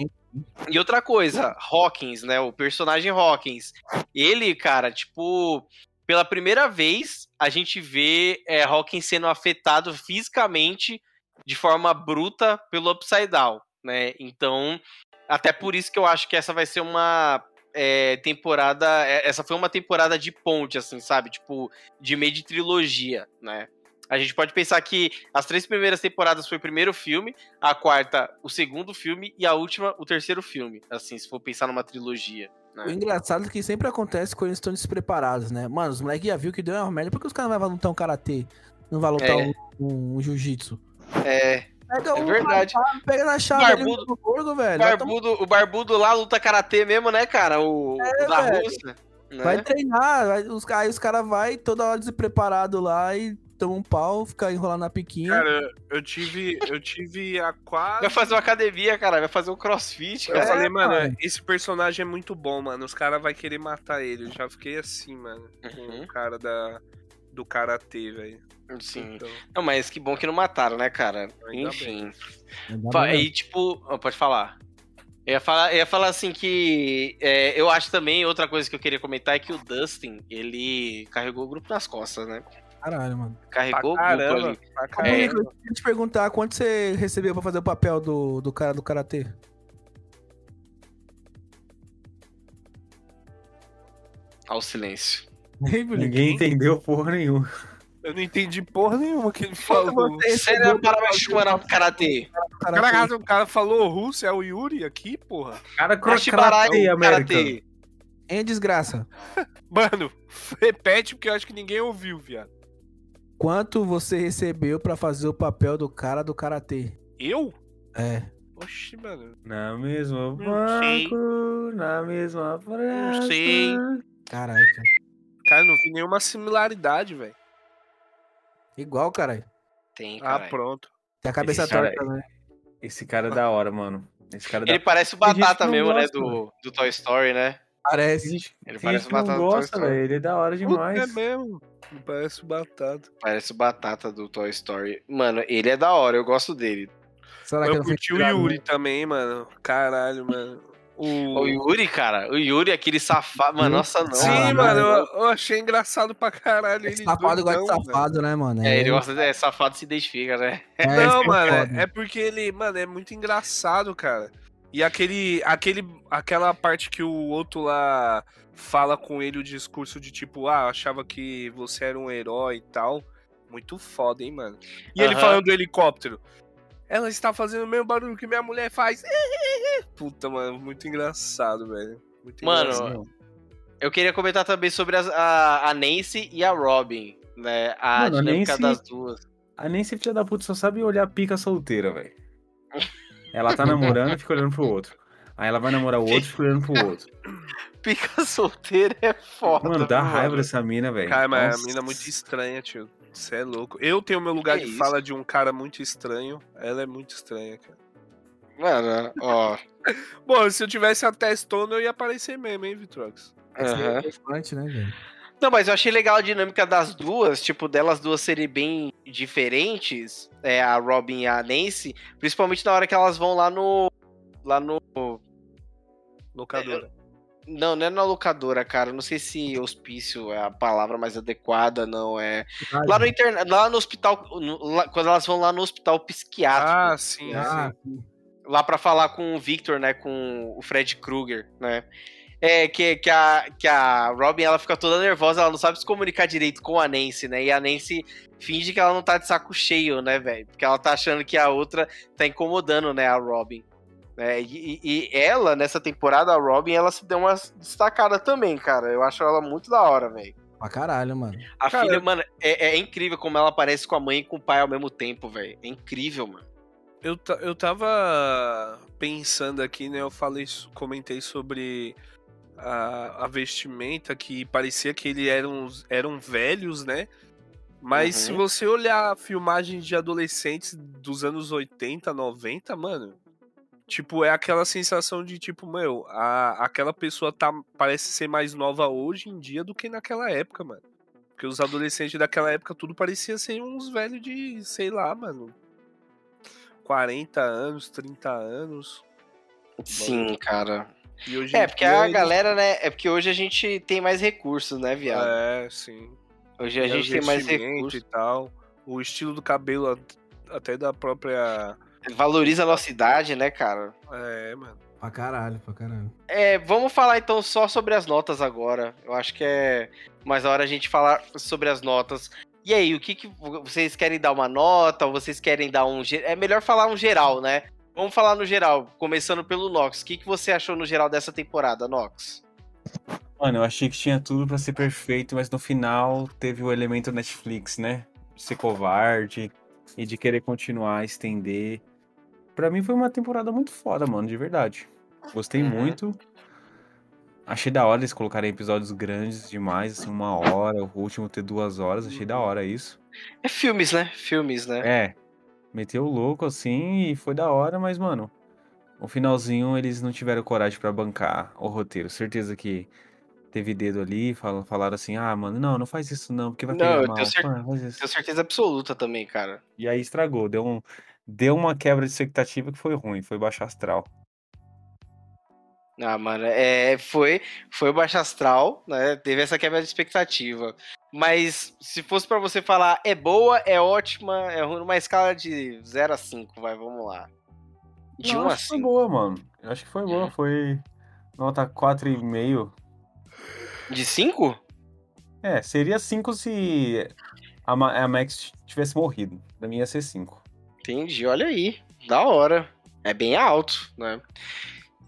e outra coisa, Hawkins, né? O personagem Hawkins. Ele, cara, tipo, pela primeira vez, a gente vê é, Hawkins sendo afetado fisicamente de forma bruta pelo Upside Down, né? Então, até por isso que eu acho que essa vai ser uma é, temporada. É, essa foi uma temporada de ponte, assim, sabe? Tipo, de meio de trilogia, né? A gente pode pensar que as três primeiras temporadas foi o primeiro filme, a quarta o segundo filme e a última o terceiro filme, assim, se for pensar numa trilogia. Né? O engraçado é que sempre acontece quando eles estão despreparados, né? Mano, os moleques já viu que deu uma merda, porque os caras não vão lutar um karatê, não vai lutar é. um, um, um jiu-jitsu. É. Pega é verdade. pega na chave barbudo, do gordo, velho. Barbudo, O barbudo lá luta karatê mesmo, né, cara? O, é, o da Rússia. Né? Vai treinar, vai, os, aí os caras vai toda hora despreparado lá e toma um pau, fica enrolando na piquinha. Cara, eu tive, eu tive a quase. Vai fazer uma academia, cara, vai fazer um crossfit, cara. Eu falei, mano, é, esse personagem é muito bom, mano. Os caras vão querer matar ele. Eu já fiquei assim, mano. Com uhum. o cara da, do karatê, velho. Sim. Então... Não, mas que bom que não mataram, né, cara? Ainda Enfim. E tipo. Oh, pode falar. Eu ia falar, eu ia falar assim que é, eu acho também, outra coisa que eu queria comentar é que o Dustin, ele carregou o grupo nas costas, né? Caralho, mano. Carregou pra caramba, o grupo ali. Caramba. É. Eu queria te perguntar, quanto você recebeu pra fazer o papel do, do cara do Karatê? Ao silêncio. Ninguém entendeu porra nenhuma. Eu não entendi porra nenhuma que ele falou. Sério, para chamar o karatê. Caraca, o cara falou russo, é o Yuri aqui, porra. Cara, karatê, karatê. Em desgraça. Mano, repete porque eu acho que ninguém ouviu, viado. Quanto você recebeu para fazer o papel do cara do karatê? Eu? É. Oxi, mano. Na mesma banco, na mesma praça. Não sei. Caraca. Cara, não vi nenhuma similaridade, velho. Igual, caralho. Tem, cara. Ah, pronto. Tem a cabeça esse torta, cara, né? Esse cara é da hora, mano. Esse cara Ele da... parece o Batata mesmo, né, gosta, né? Do, do Toy Story, né? Parece. Ele parece o Batata gosta, do Toy Story. Ele é da hora demais. é mesmo. Parece o Batata. Parece o Batata do Toy Story. Mano, ele é da hora, eu gosto dele. Será eu curti o Yuri né? também, mano. Caralho, mano. O... o Yuri, cara, o Yuri, aquele safado. Mano, nossa, não. Sim, mano, eu, eu, achei engraçado pra caralho. Ele safado gosta de safado, né, mano? É, ele gosta de é, safado se identifica, né? É, não, mano, é, é porque ele, mano, é muito engraçado, cara. E aquele, aquele, aquela parte que o outro lá fala com ele o discurso de tipo, ah, achava que você era um herói e tal. Muito foda, hein, mano. E ele falando do helicóptero. Ela está fazendo o mesmo barulho que minha mulher faz. Puta, mano, muito engraçado, velho. Muito mano, engraçado. eu queria comentar também sobre a, a, a Nancy e a Robin, né? A mano, dinâmica a Nancy, das duas. A Nancy, filha da puta, só sabe olhar pica solteira, velho. Ela tá namorando e fica olhando pro outro. Aí ela vai namorar o outro e fica olhando pro outro. Pica solteira é foda. Mano, dá mano. raiva dessa mina, velho. Cara, mas Nossa. a mina é muito estranha, tio. Você é louco. Eu tenho meu lugar que de isso? fala de um cara muito estranho. Ela é muito estranha, cara. Mano, ó. Bom, se eu tivesse a testona, eu ia aparecer mesmo, hein, Vitrox? Uhum. né, velho? Não, mas eu achei legal a dinâmica das duas, tipo, delas duas serem bem diferentes, é, a Robin e a Nancy, principalmente na hora que elas vão lá no. lá no. Locadora. Não, não é na locadora, cara. Não sei se hospício é a palavra mais adequada, não. É. Lá no interna... lá no hospital. No... Lá... Quando elas vão lá no hospital psiquiátrico. Ah, sim. Ah, sim. Lá para falar com o Victor, né? Com o Fred Krueger, né? É, que, que, a, que a Robin ela fica toda nervosa, ela não sabe se comunicar direito com a Nancy, né? E a Nancy finge que ela não tá de saco cheio, né, velho? Porque ela tá achando que a outra tá incomodando, né, a Robin. É, e, e, ela, nessa temporada, a Robin, ela se deu uma destacada também, cara. Eu acho ela muito da hora, velho. Pra caralho, mano. A filha, mano, é, é, incrível como ela aparece com a mãe e com o pai ao mesmo tempo, velho. É incrível, mano. Eu, eu tava pensando aqui, né? Eu falei, comentei sobre a, a vestimenta que parecia que eles eram, eram velhos, né? Mas uhum. se você olhar filmagens de adolescentes dos anos 80, 90, mano, Tipo, é aquela sensação de, tipo, meu, a, aquela pessoa tá, parece ser mais nova hoje em dia do que naquela época, mano. Porque os adolescentes daquela época tudo parecia ser uns velhos de, sei lá, mano. 40 anos, 30 anos. Sim, mano. cara. é, porque a galera, né? É porque hoje a gente tem mais recursos, né, viado? É, sim. Hoje a e gente tem mais recursos e tal. O estilo do cabelo até da própria Valoriza a nossa idade, né, cara? É, mano. Pra caralho, pra caralho. É, vamos falar então só sobre as notas agora. Eu acho que é mais a hora a gente falar sobre as notas. E aí, o que, que vocês querem dar uma nota? Ou vocês querem dar um. É melhor falar um geral, né? Vamos falar no geral, começando pelo Nox. O que, que você achou no geral dessa temporada, Nox? Mano, eu achei que tinha tudo para ser perfeito, mas no final teve o elemento Netflix, né? Ser covarde e de querer continuar, estender. Pra mim foi uma temporada muito foda, mano, de verdade. Gostei uhum. muito. Achei da hora eles colocarem episódios grandes demais, assim, uma hora, o último ter duas horas, achei da hora isso. É filmes, né? Filmes, né? É. Meteu o louco, assim, e foi da hora, mas, mano, o finalzinho eles não tiveram coragem para bancar o roteiro. Certeza que teve dedo ali, fal falaram assim, ah, mano, não, não faz isso não, porque vai não, pegar mal. Tenho, cer tenho certeza absoluta também, cara. E aí estragou, deu um, deu uma quebra de expectativa que foi ruim, foi baixo astral. Ah, mano, é, foi, foi baixo astral, né? Teve essa quebra de expectativa. Mas se fosse para você falar é boa, é ótima, é ruim, numa escala de 0 a 5, vai, vamos lá. De 1 um a 5. Foi boa, mano. Eu acho que foi boa, foi nota 4,5. De 5? É, seria 5 se a, a Max tivesse morrido. Da minha ia ser 5. Entendi, olha aí. Da hora. É bem alto, né?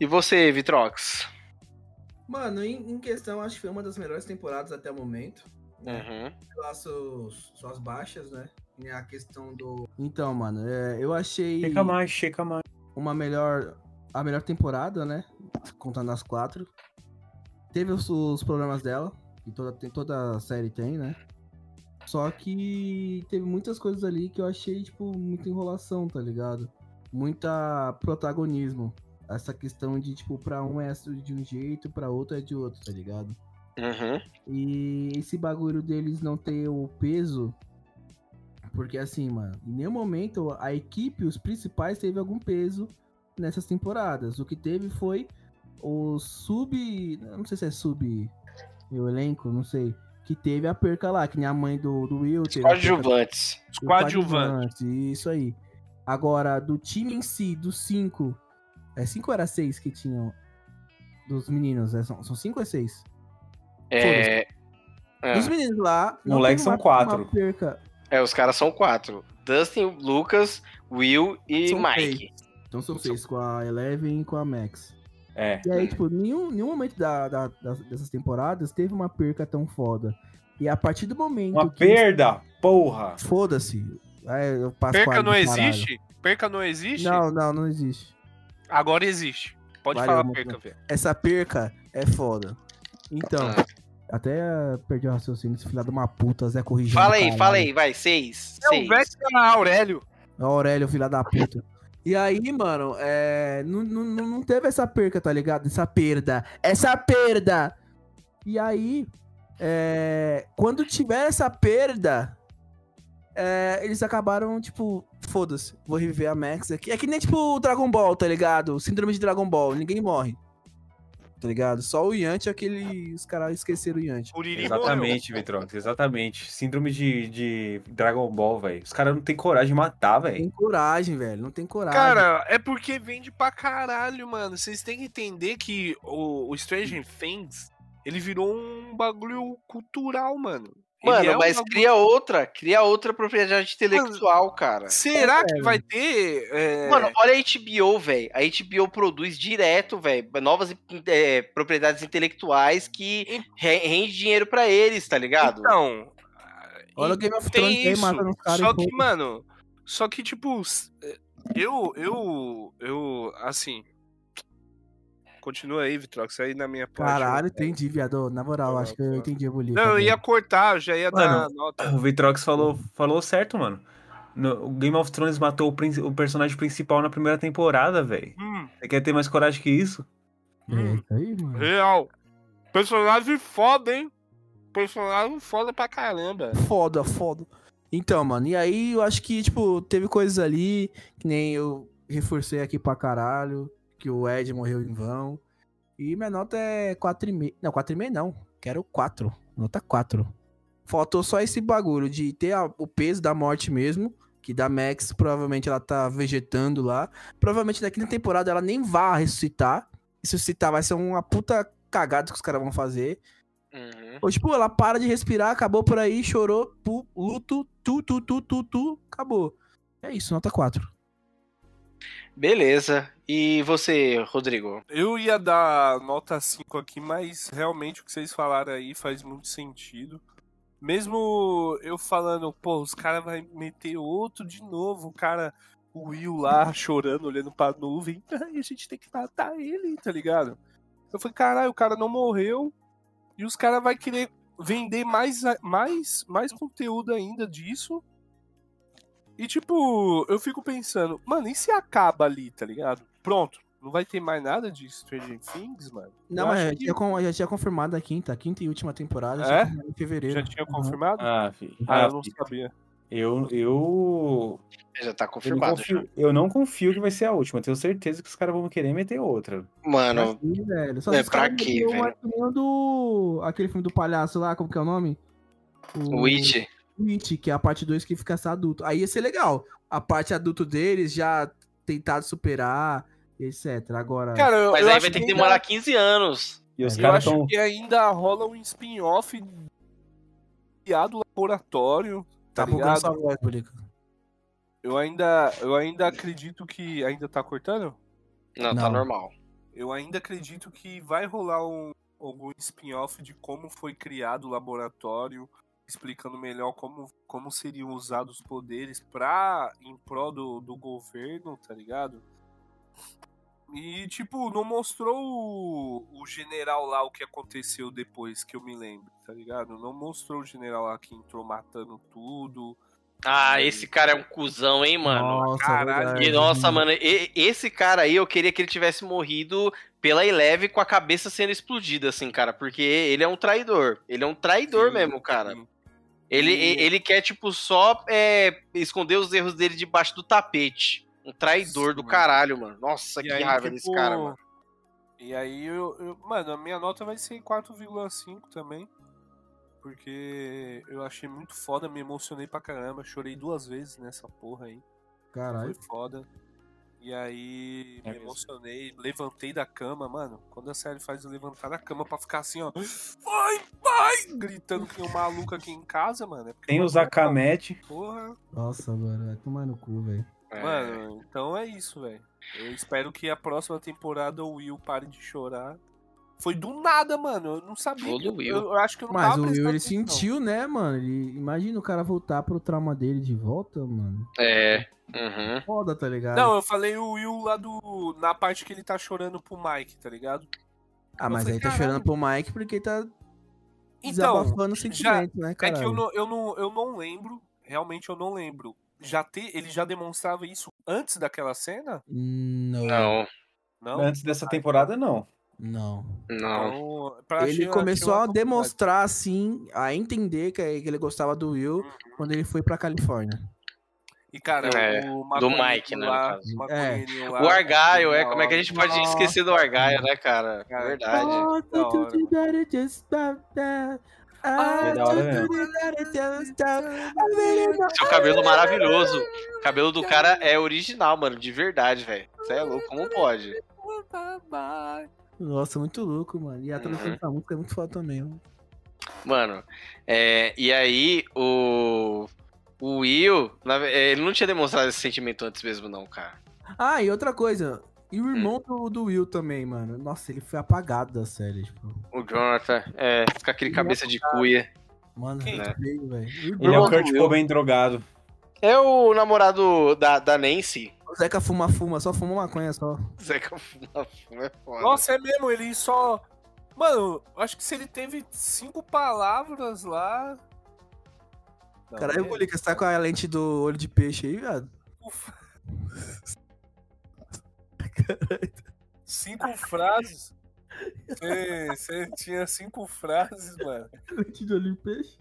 E você, Vitrox? Mano, em, em, questão, acho que foi uma das melhores temporadas até o momento. Né? Uhum. Lá suas, suas baixas, né? E a questão do. Então, mano, é, eu achei. Checa mais, checa mais. Uma melhor. A melhor temporada, né? Contando as quatro. Teve os, os problemas dela. Que toda, tem, toda série tem, né? Só que teve muitas coisas ali que eu achei, tipo, muita enrolação, tá ligado? Muita protagonismo. Essa questão de, tipo, pra um é de um jeito, pra outro é de outro, tá ligado? Uhum. E esse bagulho deles não ter o peso. Porque assim, mano, em nenhum momento a equipe, os principais, teve algum peso nessas temporadas. O que teve foi o sub. Não sei se é sub. O elenco, não sei que teve a perca lá, que nem a mãe do, do Will. Teve Coadjuvantes. Coadjuvantes. Isso aí. Agora, do time em si, dos cinco. É cinco ou era seis que tinham? Dos meninos? É, são, são cinco ou é seis? É. é. Dos meninos lá. Moleques são quatro. Perca. É, os caras são quatro: Dustin, Lucas, Will e são Mike. Seis. Então são seis, com a Eleven e com a Max. É. E aí, tipo, nenhum, nenhum momento da, da, dessas temporadas teve uma perca tão foda. E a partir do momento. Uma perda? Porra! Foda-se. É, perca não existe? Perca não existe? Não, não, não existe. Agora existe. Pode Valeu, falar perca, velho. Essa perca é foda. Então, ah. até perdi o raciocínio, esse filho de uma puta, Zé corrigindo. Fala aí, fala aí, vai, seis. É seis. o Vecna Aurélio. É o Aurélio, filho da puta. E aí, mano, é, não, teve essa perca, tá ligado? Essa perda. Essa perda! E aí, é, quando tiver essa perda, é, eles acabaram, tipo, foda-se, vou reviver a Max aqui. É que nem, tipo, Dragon Ball, tá ligado? Síndrome de Dragon Ball, ninguém morre tá ligado? Só o Yanti é aquele. Os caras esqueceram o Yanti. Exatamente, Vitrox, exatamente. Síndrome de, de Dragon Ball, velho. Os caras não tem coragem de matar, velho. Tem coragem, velho. Não tem coragem. Cara, é porque vende pra caralho, mano. Vocês têm que entender que o, o Stranger Things. Ele virou um bagulho cultural, mano. Mano, é mas cria outra, cria outra propriedade intelectual, Mano, cara. Será é, que vai ter. É... Mano, olha a HBO, velho. A HBO produz direto, velho, novas é, propriedades intelectuais que rende dinheiro para eles, tá ligado? Então. Olha o Game of Thrones tem isso. Só que, mano. Só que, tipo. Eu. Eu. Eu. Assim. Continua aí, Vitrox, aí na minha parte. Caralho, entendi, viado. Na moral, acho que eu entendi a bolita. Não, eu ia cortar, já ia mano, dar nota. O Vitrox falou, falou certo, mano. No, o Game of Thrones matou o, o personagem principal na primeira temporada, velho. Hum. Você quer ter mais coragem que isso? Hum. aí, mano. Real. Personagem foda, hein? Personagem foda pra caramba. Foda, foda. Então, mano, e aí eu acho que, tipo, teve coisas ali que nem eu reforcei aqui pra caralho que o Ed morreu em vão. E minha nota é 4,5. Não, 4,5 não. Quero 4. Nota 4. Faltou só esse bagulho de ter a, o peso da morte mesmo. Que da Max, provavelmente ela tá vegetando lá. Provavelmente daqui na temporada ela nem vai ressuscitar. E ressuscitar vai ser uma puta cagada que os caras vão fazer. Uhum. Ou tipo, ela para de respirar, acabou por aí, chorou, pu, luto, tu, tu, tu, tu, tu, acabou. É isso, nota 4. Beleza. E você, Rodrigo? Eu ia dar nota 5 aqui, mas realmente o que vocês falaram aí faz muito sentido. Mesmo eu falando, pô, os caras vão meter outro de novo, o cara, o Will lá chorando, olhando pra nuvem, e a gente tem que matar ele, tá ligado? Eu falei, caralho, o cara não morreu, e os caras vão querer vender mais, mais, mais conteúdo ainda disso, e tipo, eu fico pensando, mano, e se acaba ali, tá ligado? Pronto, não vai ter mais nada de Stranger Things, mano? Não, mas já, que... tinha, já tinha confirmado a quinta, a quinta e última temporada, é? em fevereiro. Já tinha confirmado? Uhum. Ah, filho. Ah, ah, eu não sabia. Eu, eu. Já tá confirmado. Eu não, confio, eu não confio que vai ser a última. Tenho certeza que os caras vão querer meter outra. Mano. Assim, velho. Só é pra quê, velho? Do... Aquele filme do palhaço lá, como que é o nome? O Witch. Witch, que é a parte 2 que fica adulto. Aí ia ser legal. A parte adulto deles já tentado superar, etc. Agora. Cara, eu, Mas eu aí vai ter que, demorar ainda... 15 anos. E os eu acho tão... que ainda rola um spin-off do laboratório. Tá, tá? Sua voz, eu ainda, eu ainda acredito que. Ainda tá cortando? Não, tá Não. tá normal. Eu ainda acredito que vai rolar um, algum spin-off de como foi criado o laboratório, explicando melhor como, como seriam usados os poderes pra, em prol do, do governo, tá ligado? E, tipo, não mostrou o, o, general lá o que aconteceu depois, que eu me lembro, tá ligado? Não mostrou o general lá que entrou matando tudo. Ah, esse cara é um cuzão, hein, mano? Nossa, Caralho. E, nossa, mano, e, esse cara aí eu queria que ele tivesse morrido pela Eleve com a cabeça sendo explodida, assim, cara, porque ele é um traidor. Ele é um traidor sim, mesmo, cara. Sim. Ele, e... ele quer, tipo, só é, esconder os erros dele debaixo do tapete. Um traidor Sim, do caralho, mano. Nossa, e que aí, raiva tipo... desse cara, mano. E aí, eu, eu, mano, a minha nota vai ser 4,5 também. Porque eu achei muito foda, me emocionei pra caramba. Chorei duas vezes nessa porra aí. Caralho. Foi foda. E aí é me emocionei, levantei da cama, mano. Quando a série faz eu levantar da cama pra ficar assim, ó. Vai, vai! Gritando que um maluco aqui em casa, mano. É Tem os Akamete. Porra. Nossa, mano, vai tomar no cu, velho. É. Mano, então é isso, velho. Eu espero que a próxima temporada o Will pare de chorar. Foi do nada, mano. Eu não sabia. Eu, eu, acho que eu não Mas o Will, ele sentiu, né, mano? Ele, imagina o cara voltar pro trauma dele de volta, mano. É. Uhum. Foda, tá ligado? Não, eu falei o Will lá do. Na parte que ele tá chorando pro Mike, tá ligado? Ah, mas falei, aí tá chorando pro Mike porque tá. Então, desabafando o sentimento, já, né, cara? É que eu não, eu, não, eu não lembro. Realmente eu não lembro. já te, ele já demonstrava isso antes daquela cena? Não. Não. não? Antes dessa temporada, não. Não. Não. Então, ele começou a demonstrar, assim, a entender que ele gostava do Will uhum. quando ele foi pra Califórnia. E, cara, é, o do Mike, né? Lá, é. o Argaio, é. Como é que a gente pode esquecer do Argaio, né, cara? cara Verdade. Ah, Seu cabelo maravilhoso. O cabelo do cara é original, mano, de verdade, velho. Você é louco, como pode? Nossa, muito louco, mano. E a tradução uhum. da música é muito foda também, mano. Mano, é, e aí o, o Will, ele não tinha demonstrado esse sentimento antes mesmo, não, cara. Ah, e outra coisa, e o irmão hum. do, do, Will também, mano. Nossa, ele foi apagado da série, tipo. O Jonathan, é, com aquele ele cabeça de cuia. Mano, Quem? Né? Velho. Ele é o Kurt Cobain drogado. É o namorado da, da Nancy. O Zeca fuma-fuma, só fuma maconha só. Zeca fuma-fuma é foda. Nossa, é mesmo, ele só. Mano, acho que se ele teve cinco palavras lá. Caralho, o Lucas tá com a lente do olho de peixe aí, viado. Ufa. Cinco frases? Você tinha cinco frases, mano. Lente de olho de peixe?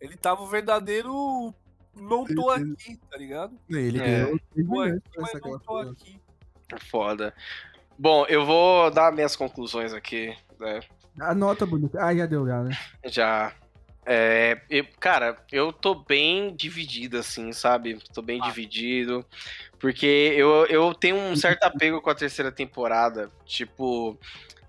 Ele tava o verdadeiro não tô aqui, tá ligado? Ele é. ganhou mas não tô aqui. Foda. Bom, eu vou dar minhas conclusões aqui. Né? Anota, bonita. Ah, já deu, já, né? Já. É, eu, cara, eu tô bem dividido, assim, sabe? Tô bem ah. dividido. Porque eu, eu tenho um certo apego com a terceira temporada. Tipo,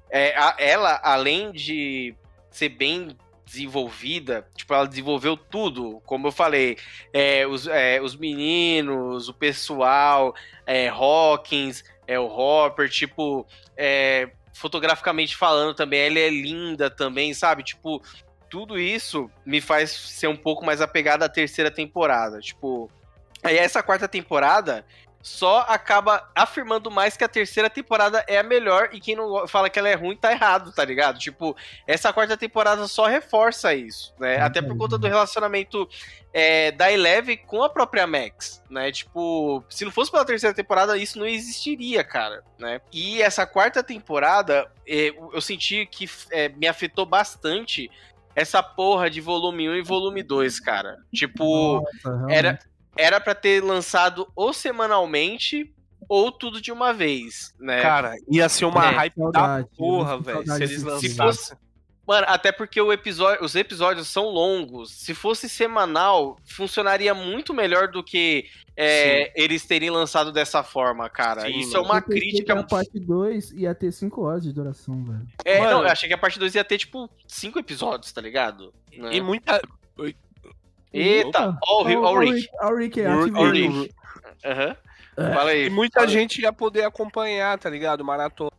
é, a, ela, além de ser bem desenvolvida, tipo, ela desenvolveu tudo, como eu falei, é, os, é, os meninos, o pessoal, é, Hawkins, é, o Hopper, tipo, é, fotograficamente falando também, ela é linda também, sabe? Tipo, tudo isso me faz ser um pouco mais apegado à terceira temporada, tipo... Aí essa quarta temporada, só acaba afirmando mais que a terceira temporada é a melhor e quem não fala que ela é ruim tá errado, tá ligado? Tipo, essa quarta temporada só reforça isso, né? Uhum. Até por conta do relacionamento é, da Eleve com a própria Max, né? Tipo, se não fosse pela terceira temporada, isso não existiria, cara, né? E essa quarta temporada, é, eu senti que é, me afetou bastante essa porra de volume 1 e volume 2, cara. Tipo, Nossa, era era para ter lançado ou semanalmente ou tudo de uma vez, né? Cara, ia ser uma é, hype saudade, da porra, velho, se eles lançassem. Mano, até porque o episódio, os episódios são longos. Se fosse semanal, funcionaria muito melhor do que é, eles terem lançado dessa forma, cara. Sim, Isso é mano. é uma crítica. a parte 2 ia ter 5 horas de duração, velho. É, mano, não, eu achei que a parte 2 ia ter, tipo, 5 episódios, tá ligado? Né? E muita. Eita, ó o Rick. Ó o Rick, é o Rick. Aham. Fala aí. E muita gente ia poder acompanhar, tá ligado? Maratona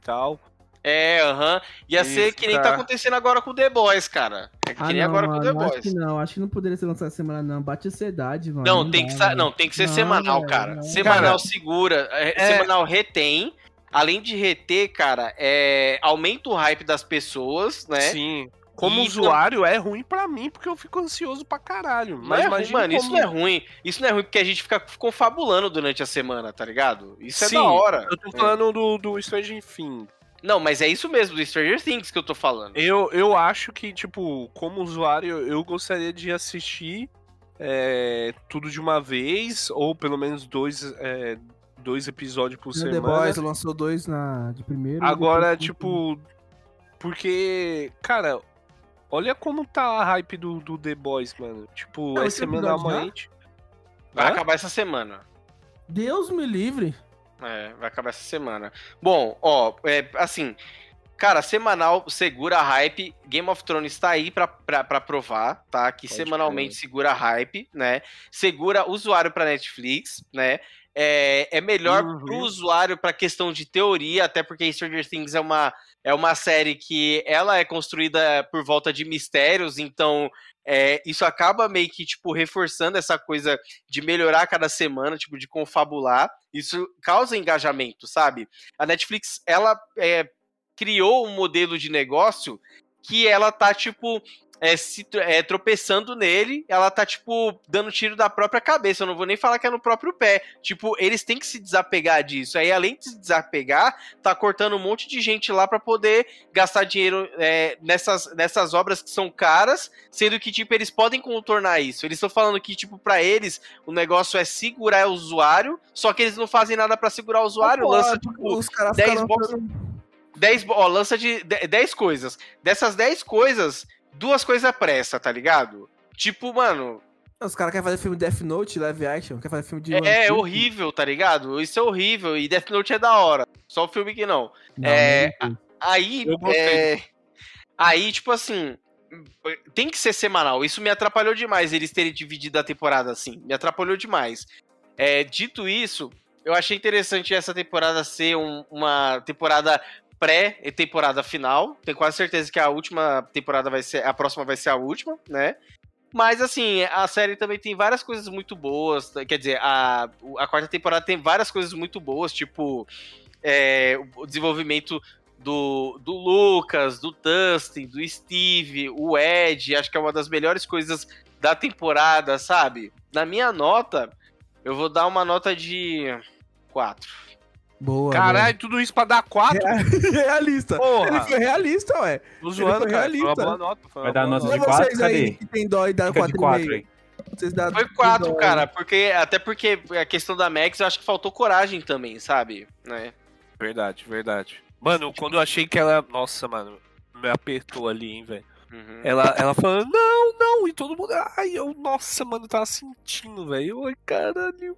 e tal. É, aham. Uhum. Ia Isso, ser que nem tá. tá acontecendo agora com o The Boys, cara. É que ah, nem não, agora com o The Boys. Acho que não, acho que não poderia ser lançado semana, não. Bate ansiedade, mano. Não, não tem, dá, que, não tem que ser não, semanal, cara. Não. Semanal cara, segura. É, é... Semanal retém. Além de reter, cara, é, aumenta o hype das pessoas, né? Sim. Como e usuário, é ruim para mim, porque eu fico ansioso pra caralho. Mas é ruim, mano, como... isso não é ruim. Isso não é ruim porque a gente fica confabulando durante a semana, tá ligado? Isso é Sim, é da hora. Eu tô falando do, do Stranger Things. Não, mas é isso mesmo, do Stranger Things que eu tô falando. Eu, eu acho que, tipo, como usuário, eu gostaria de assistir é, tudo de uma vez, ou pelo menos dois, é, dois episódios por semana. The Boys lançou dois na, de primeiro. Agora, tipo, porque, cara, Olha como tá a hype do, do The Boys, mano. Tipo, Não, é semanalmente. Vai Hã? acabar essa semana. Deus me livre. É, vai acabar essa semana. Bom, ó, é, assim, cara, semanal segura a hype. Game of Thrones tá aí pra, pra, pra provar, tá? Que Pode semanalmente segura a hype, né? Segura usuário pra Netflix, né? É, é melhor uhum. pro usuário pra questão de teoria, até porque Stranger Things é uma é uma série que ela é construída por volta de mistérios, então é, isso acaba meio que, tipo, reforçando essa coisa de melhorar cada semana, tipo, de confabular. Isso causa engajamento, sabe? A Netflix, ela é, criou um modelo de negócio que ela tá, tipo, é, se, é, tropeçando nele, ela tá, tipo, dando tiro da própria cabeça. Eu não vou nem falar que é no próprio pé. Tipo, eles têm que se desapegar disso. Aí, além de se desapegar, tá cortando um monte de gente lá para poder gastar dinheiro é, nessas, nessas obras que são caras, sendo que, tipo, eles podem contornar isso. Eles estão falando que, tipo, para eles, o negócio é segurar o usuário, só que eles não fazem nada para segurar o usuário. Oh, lança, tipo, os 10 box... 10, ó, lança de 10 coisas. Dessas 10 coisas, duas coisas pressa, tá ligado? Tipo, mano. Os caras querem fazer filme Death Note, live action, quer fazer filme de. É, é horrível, tá ligado? Isso é horrível. E Death Note é da hora. Só o filme que não. não é. Não aí. É, aí, tipo assim. Tem que ser semanal. Isso me atrapalhou demais eles terem dividido a temporada assim. Me atrapalhou demais. É, dito isso, eu achei interessante essa temporada ser um, uma temporada pré-temporada final. Tenho quase certeza que a última temporada vai ser. A próxima vai ser a última, né? Mas, assim, a série também tem várias coisas muito boas. Quer dizer, a, a quarta temporada tem várias coisas muito boas, tipo é, o desenvolvimento do, do Lucas, do Dustin, do Steve, o Ed. Acho que é uma das melhores coisas da temporada, sabe? Na minha nota, eu vou dar uma nota de 4. Boa. Caralho, boa. tudo isso pra dar 4? realista. Porra. Ele foi realista, ué. Tô zoando, cara. Realista. Foi uma boa nota. Vai dar nota de 4? Cadê? Aí, que tem dó e dá 4,5. Foi 4, cara, porque, até porque a questão da Max eu acho que faltou coragem também, sabe? Né? Verdade, verdade. Mano, quando eu achei que ela. Nossa, mano, me apertou ali, hein, velho. Uhum. Ela, ela falando, não, não, e todo mundo. Ai, eu, nossa, mano, eu tava sentindo, velho. Ai, caralho.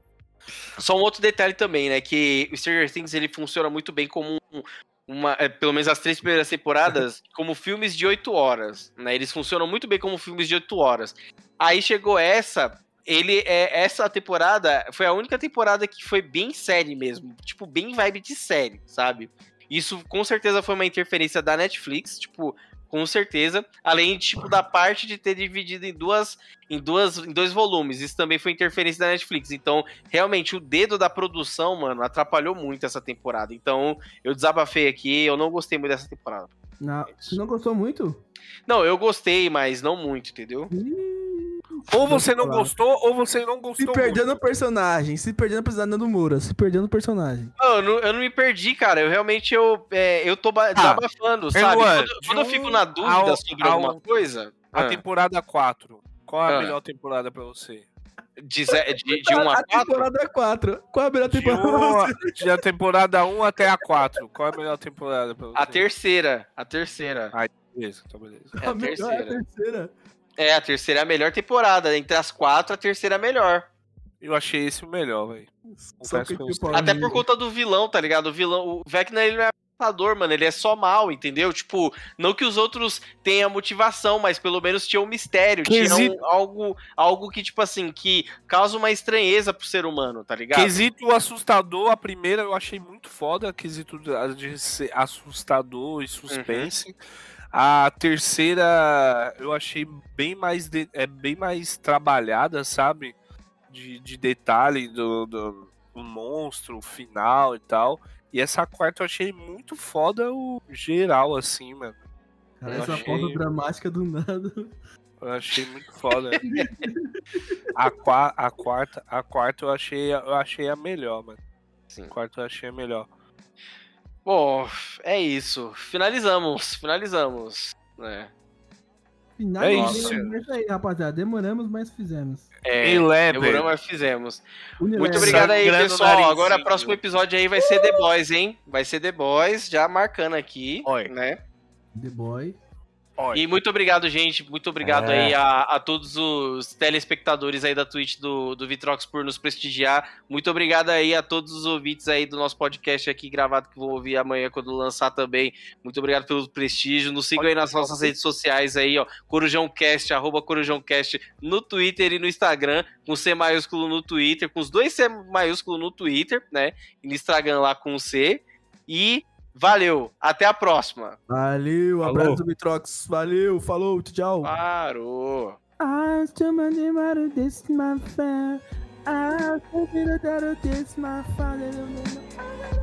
Só um outro detalhe também, né? Que o Stranger Things ele funciona muito bem como um, uma, é, pelo menos as três primeiras temporadas, como filmes de oito horas, né? Eles funcionam muito bem como filmes de oito horas. Aí chegou essa, ele é essa temporada foi a única temporada que foi bem série mesmo, tipo bem vibe de série, sabe? Isso com certeza foi uma interferência da Netflix, tipo, com certeza. Além tipo da parte de ter dividido em duas, em duas, em dois volumes. Isso também foi interferência da Netflix. Então, realmente o dedo da produção, mano, atrapalhou muito essa temporada. Então, eu desabafei aqui, eu não gostei muito dessa temporada. Não, você não gostou muito? Não, eu gostei, mas não muito, entendeu? Ou você não gostou, ou você não gostou. Se perdendo no personagem, se perdendo personagem do Mura, se perdendo personagem. Não, eu não, eu não me perdi, cara. Eu realmente eu, é, eu tô ah, desabafando, sabe? quando, quando um eu fico na dúvida ao, sobre ao, alguma coisa. A ah. temporada 4. Qual é a ah. melhor temporada pra você? De, de, de 1 a 4? A temporada 4. Qual é a melhor temporada de, uma, de a temporada 1 até a 4. Qual é a melhor temporada pra você? A terceira. A terceira. Ah, beleza, tá beleza. É a, a terceira. É a terceira. É, a terceira é a melhor temporada. Entre as quatro, a terceira é a melhor. Eu achei esse o melhor, velho. Até por conta do vilão, tá ligado? O vilão, o Vecna, ele não é matador, mano. Ele é só mal, entendeu? Tipo, não que os outros tenham motivação, mas pelo menos tinha um mistério. Quesito... Tinha um, algo, algo que, tipo assim, que causa uma estranheza pro ser humano, tá ligado? Quesito assustador, a primeira eu achei muito foda. Quesito de ser assustador e suspense. Uhum. A terceira eu achei bem mais, de, é, bem mais trabalhada, sabe? De, de detalhe do, do, do monstro, o final e tal. E essa quarta eu achei muito foda o geral, assim, mano. Cara, essa achei... pausa dramática do nada. Eu achei muito foda. a, qua a quarta, a quarta eu achei, eu achei a melhor, mano. Sim. A quarta eu achei a melhor. Bom, é isso. Finalizamos, finalizamos. Né? É isso. É isso aí, rapaziada. Demoramos, mas fizemos. É, demoramos, mas fizemos. Universo. Muito obrigado aí, pessoal. Agora, o próximo episódio aí vai ser The Boys, hein? Vai ser The Boys, já marcando aqui, Oi. né? The E muito obrigado, gente. Muito obrigado é. aí a, a, todos os telespectadores aí da Twitch do, do Vitrox por nos prestigiar. Muito obrigado aí a todos os ouvintes aí do nosso podcast aqui gravado que vou ouvir amanhã quando lançar também. Muito obrigado pelo prestígio. Nos sigam aí nas nossas redes sociais aí, ó. CorujãoCast, arroba CorujãoCast no Twitter e no Instagram, com C maiúsculo no Twitter, com os dois C maiúsculo no Twitter, né? E no Instagram lá com C. E Valeu, até a próxima. Valeu, abraço do Mitrox. Valeu, falou, tchau. Parou. This my fan. Ah, my father.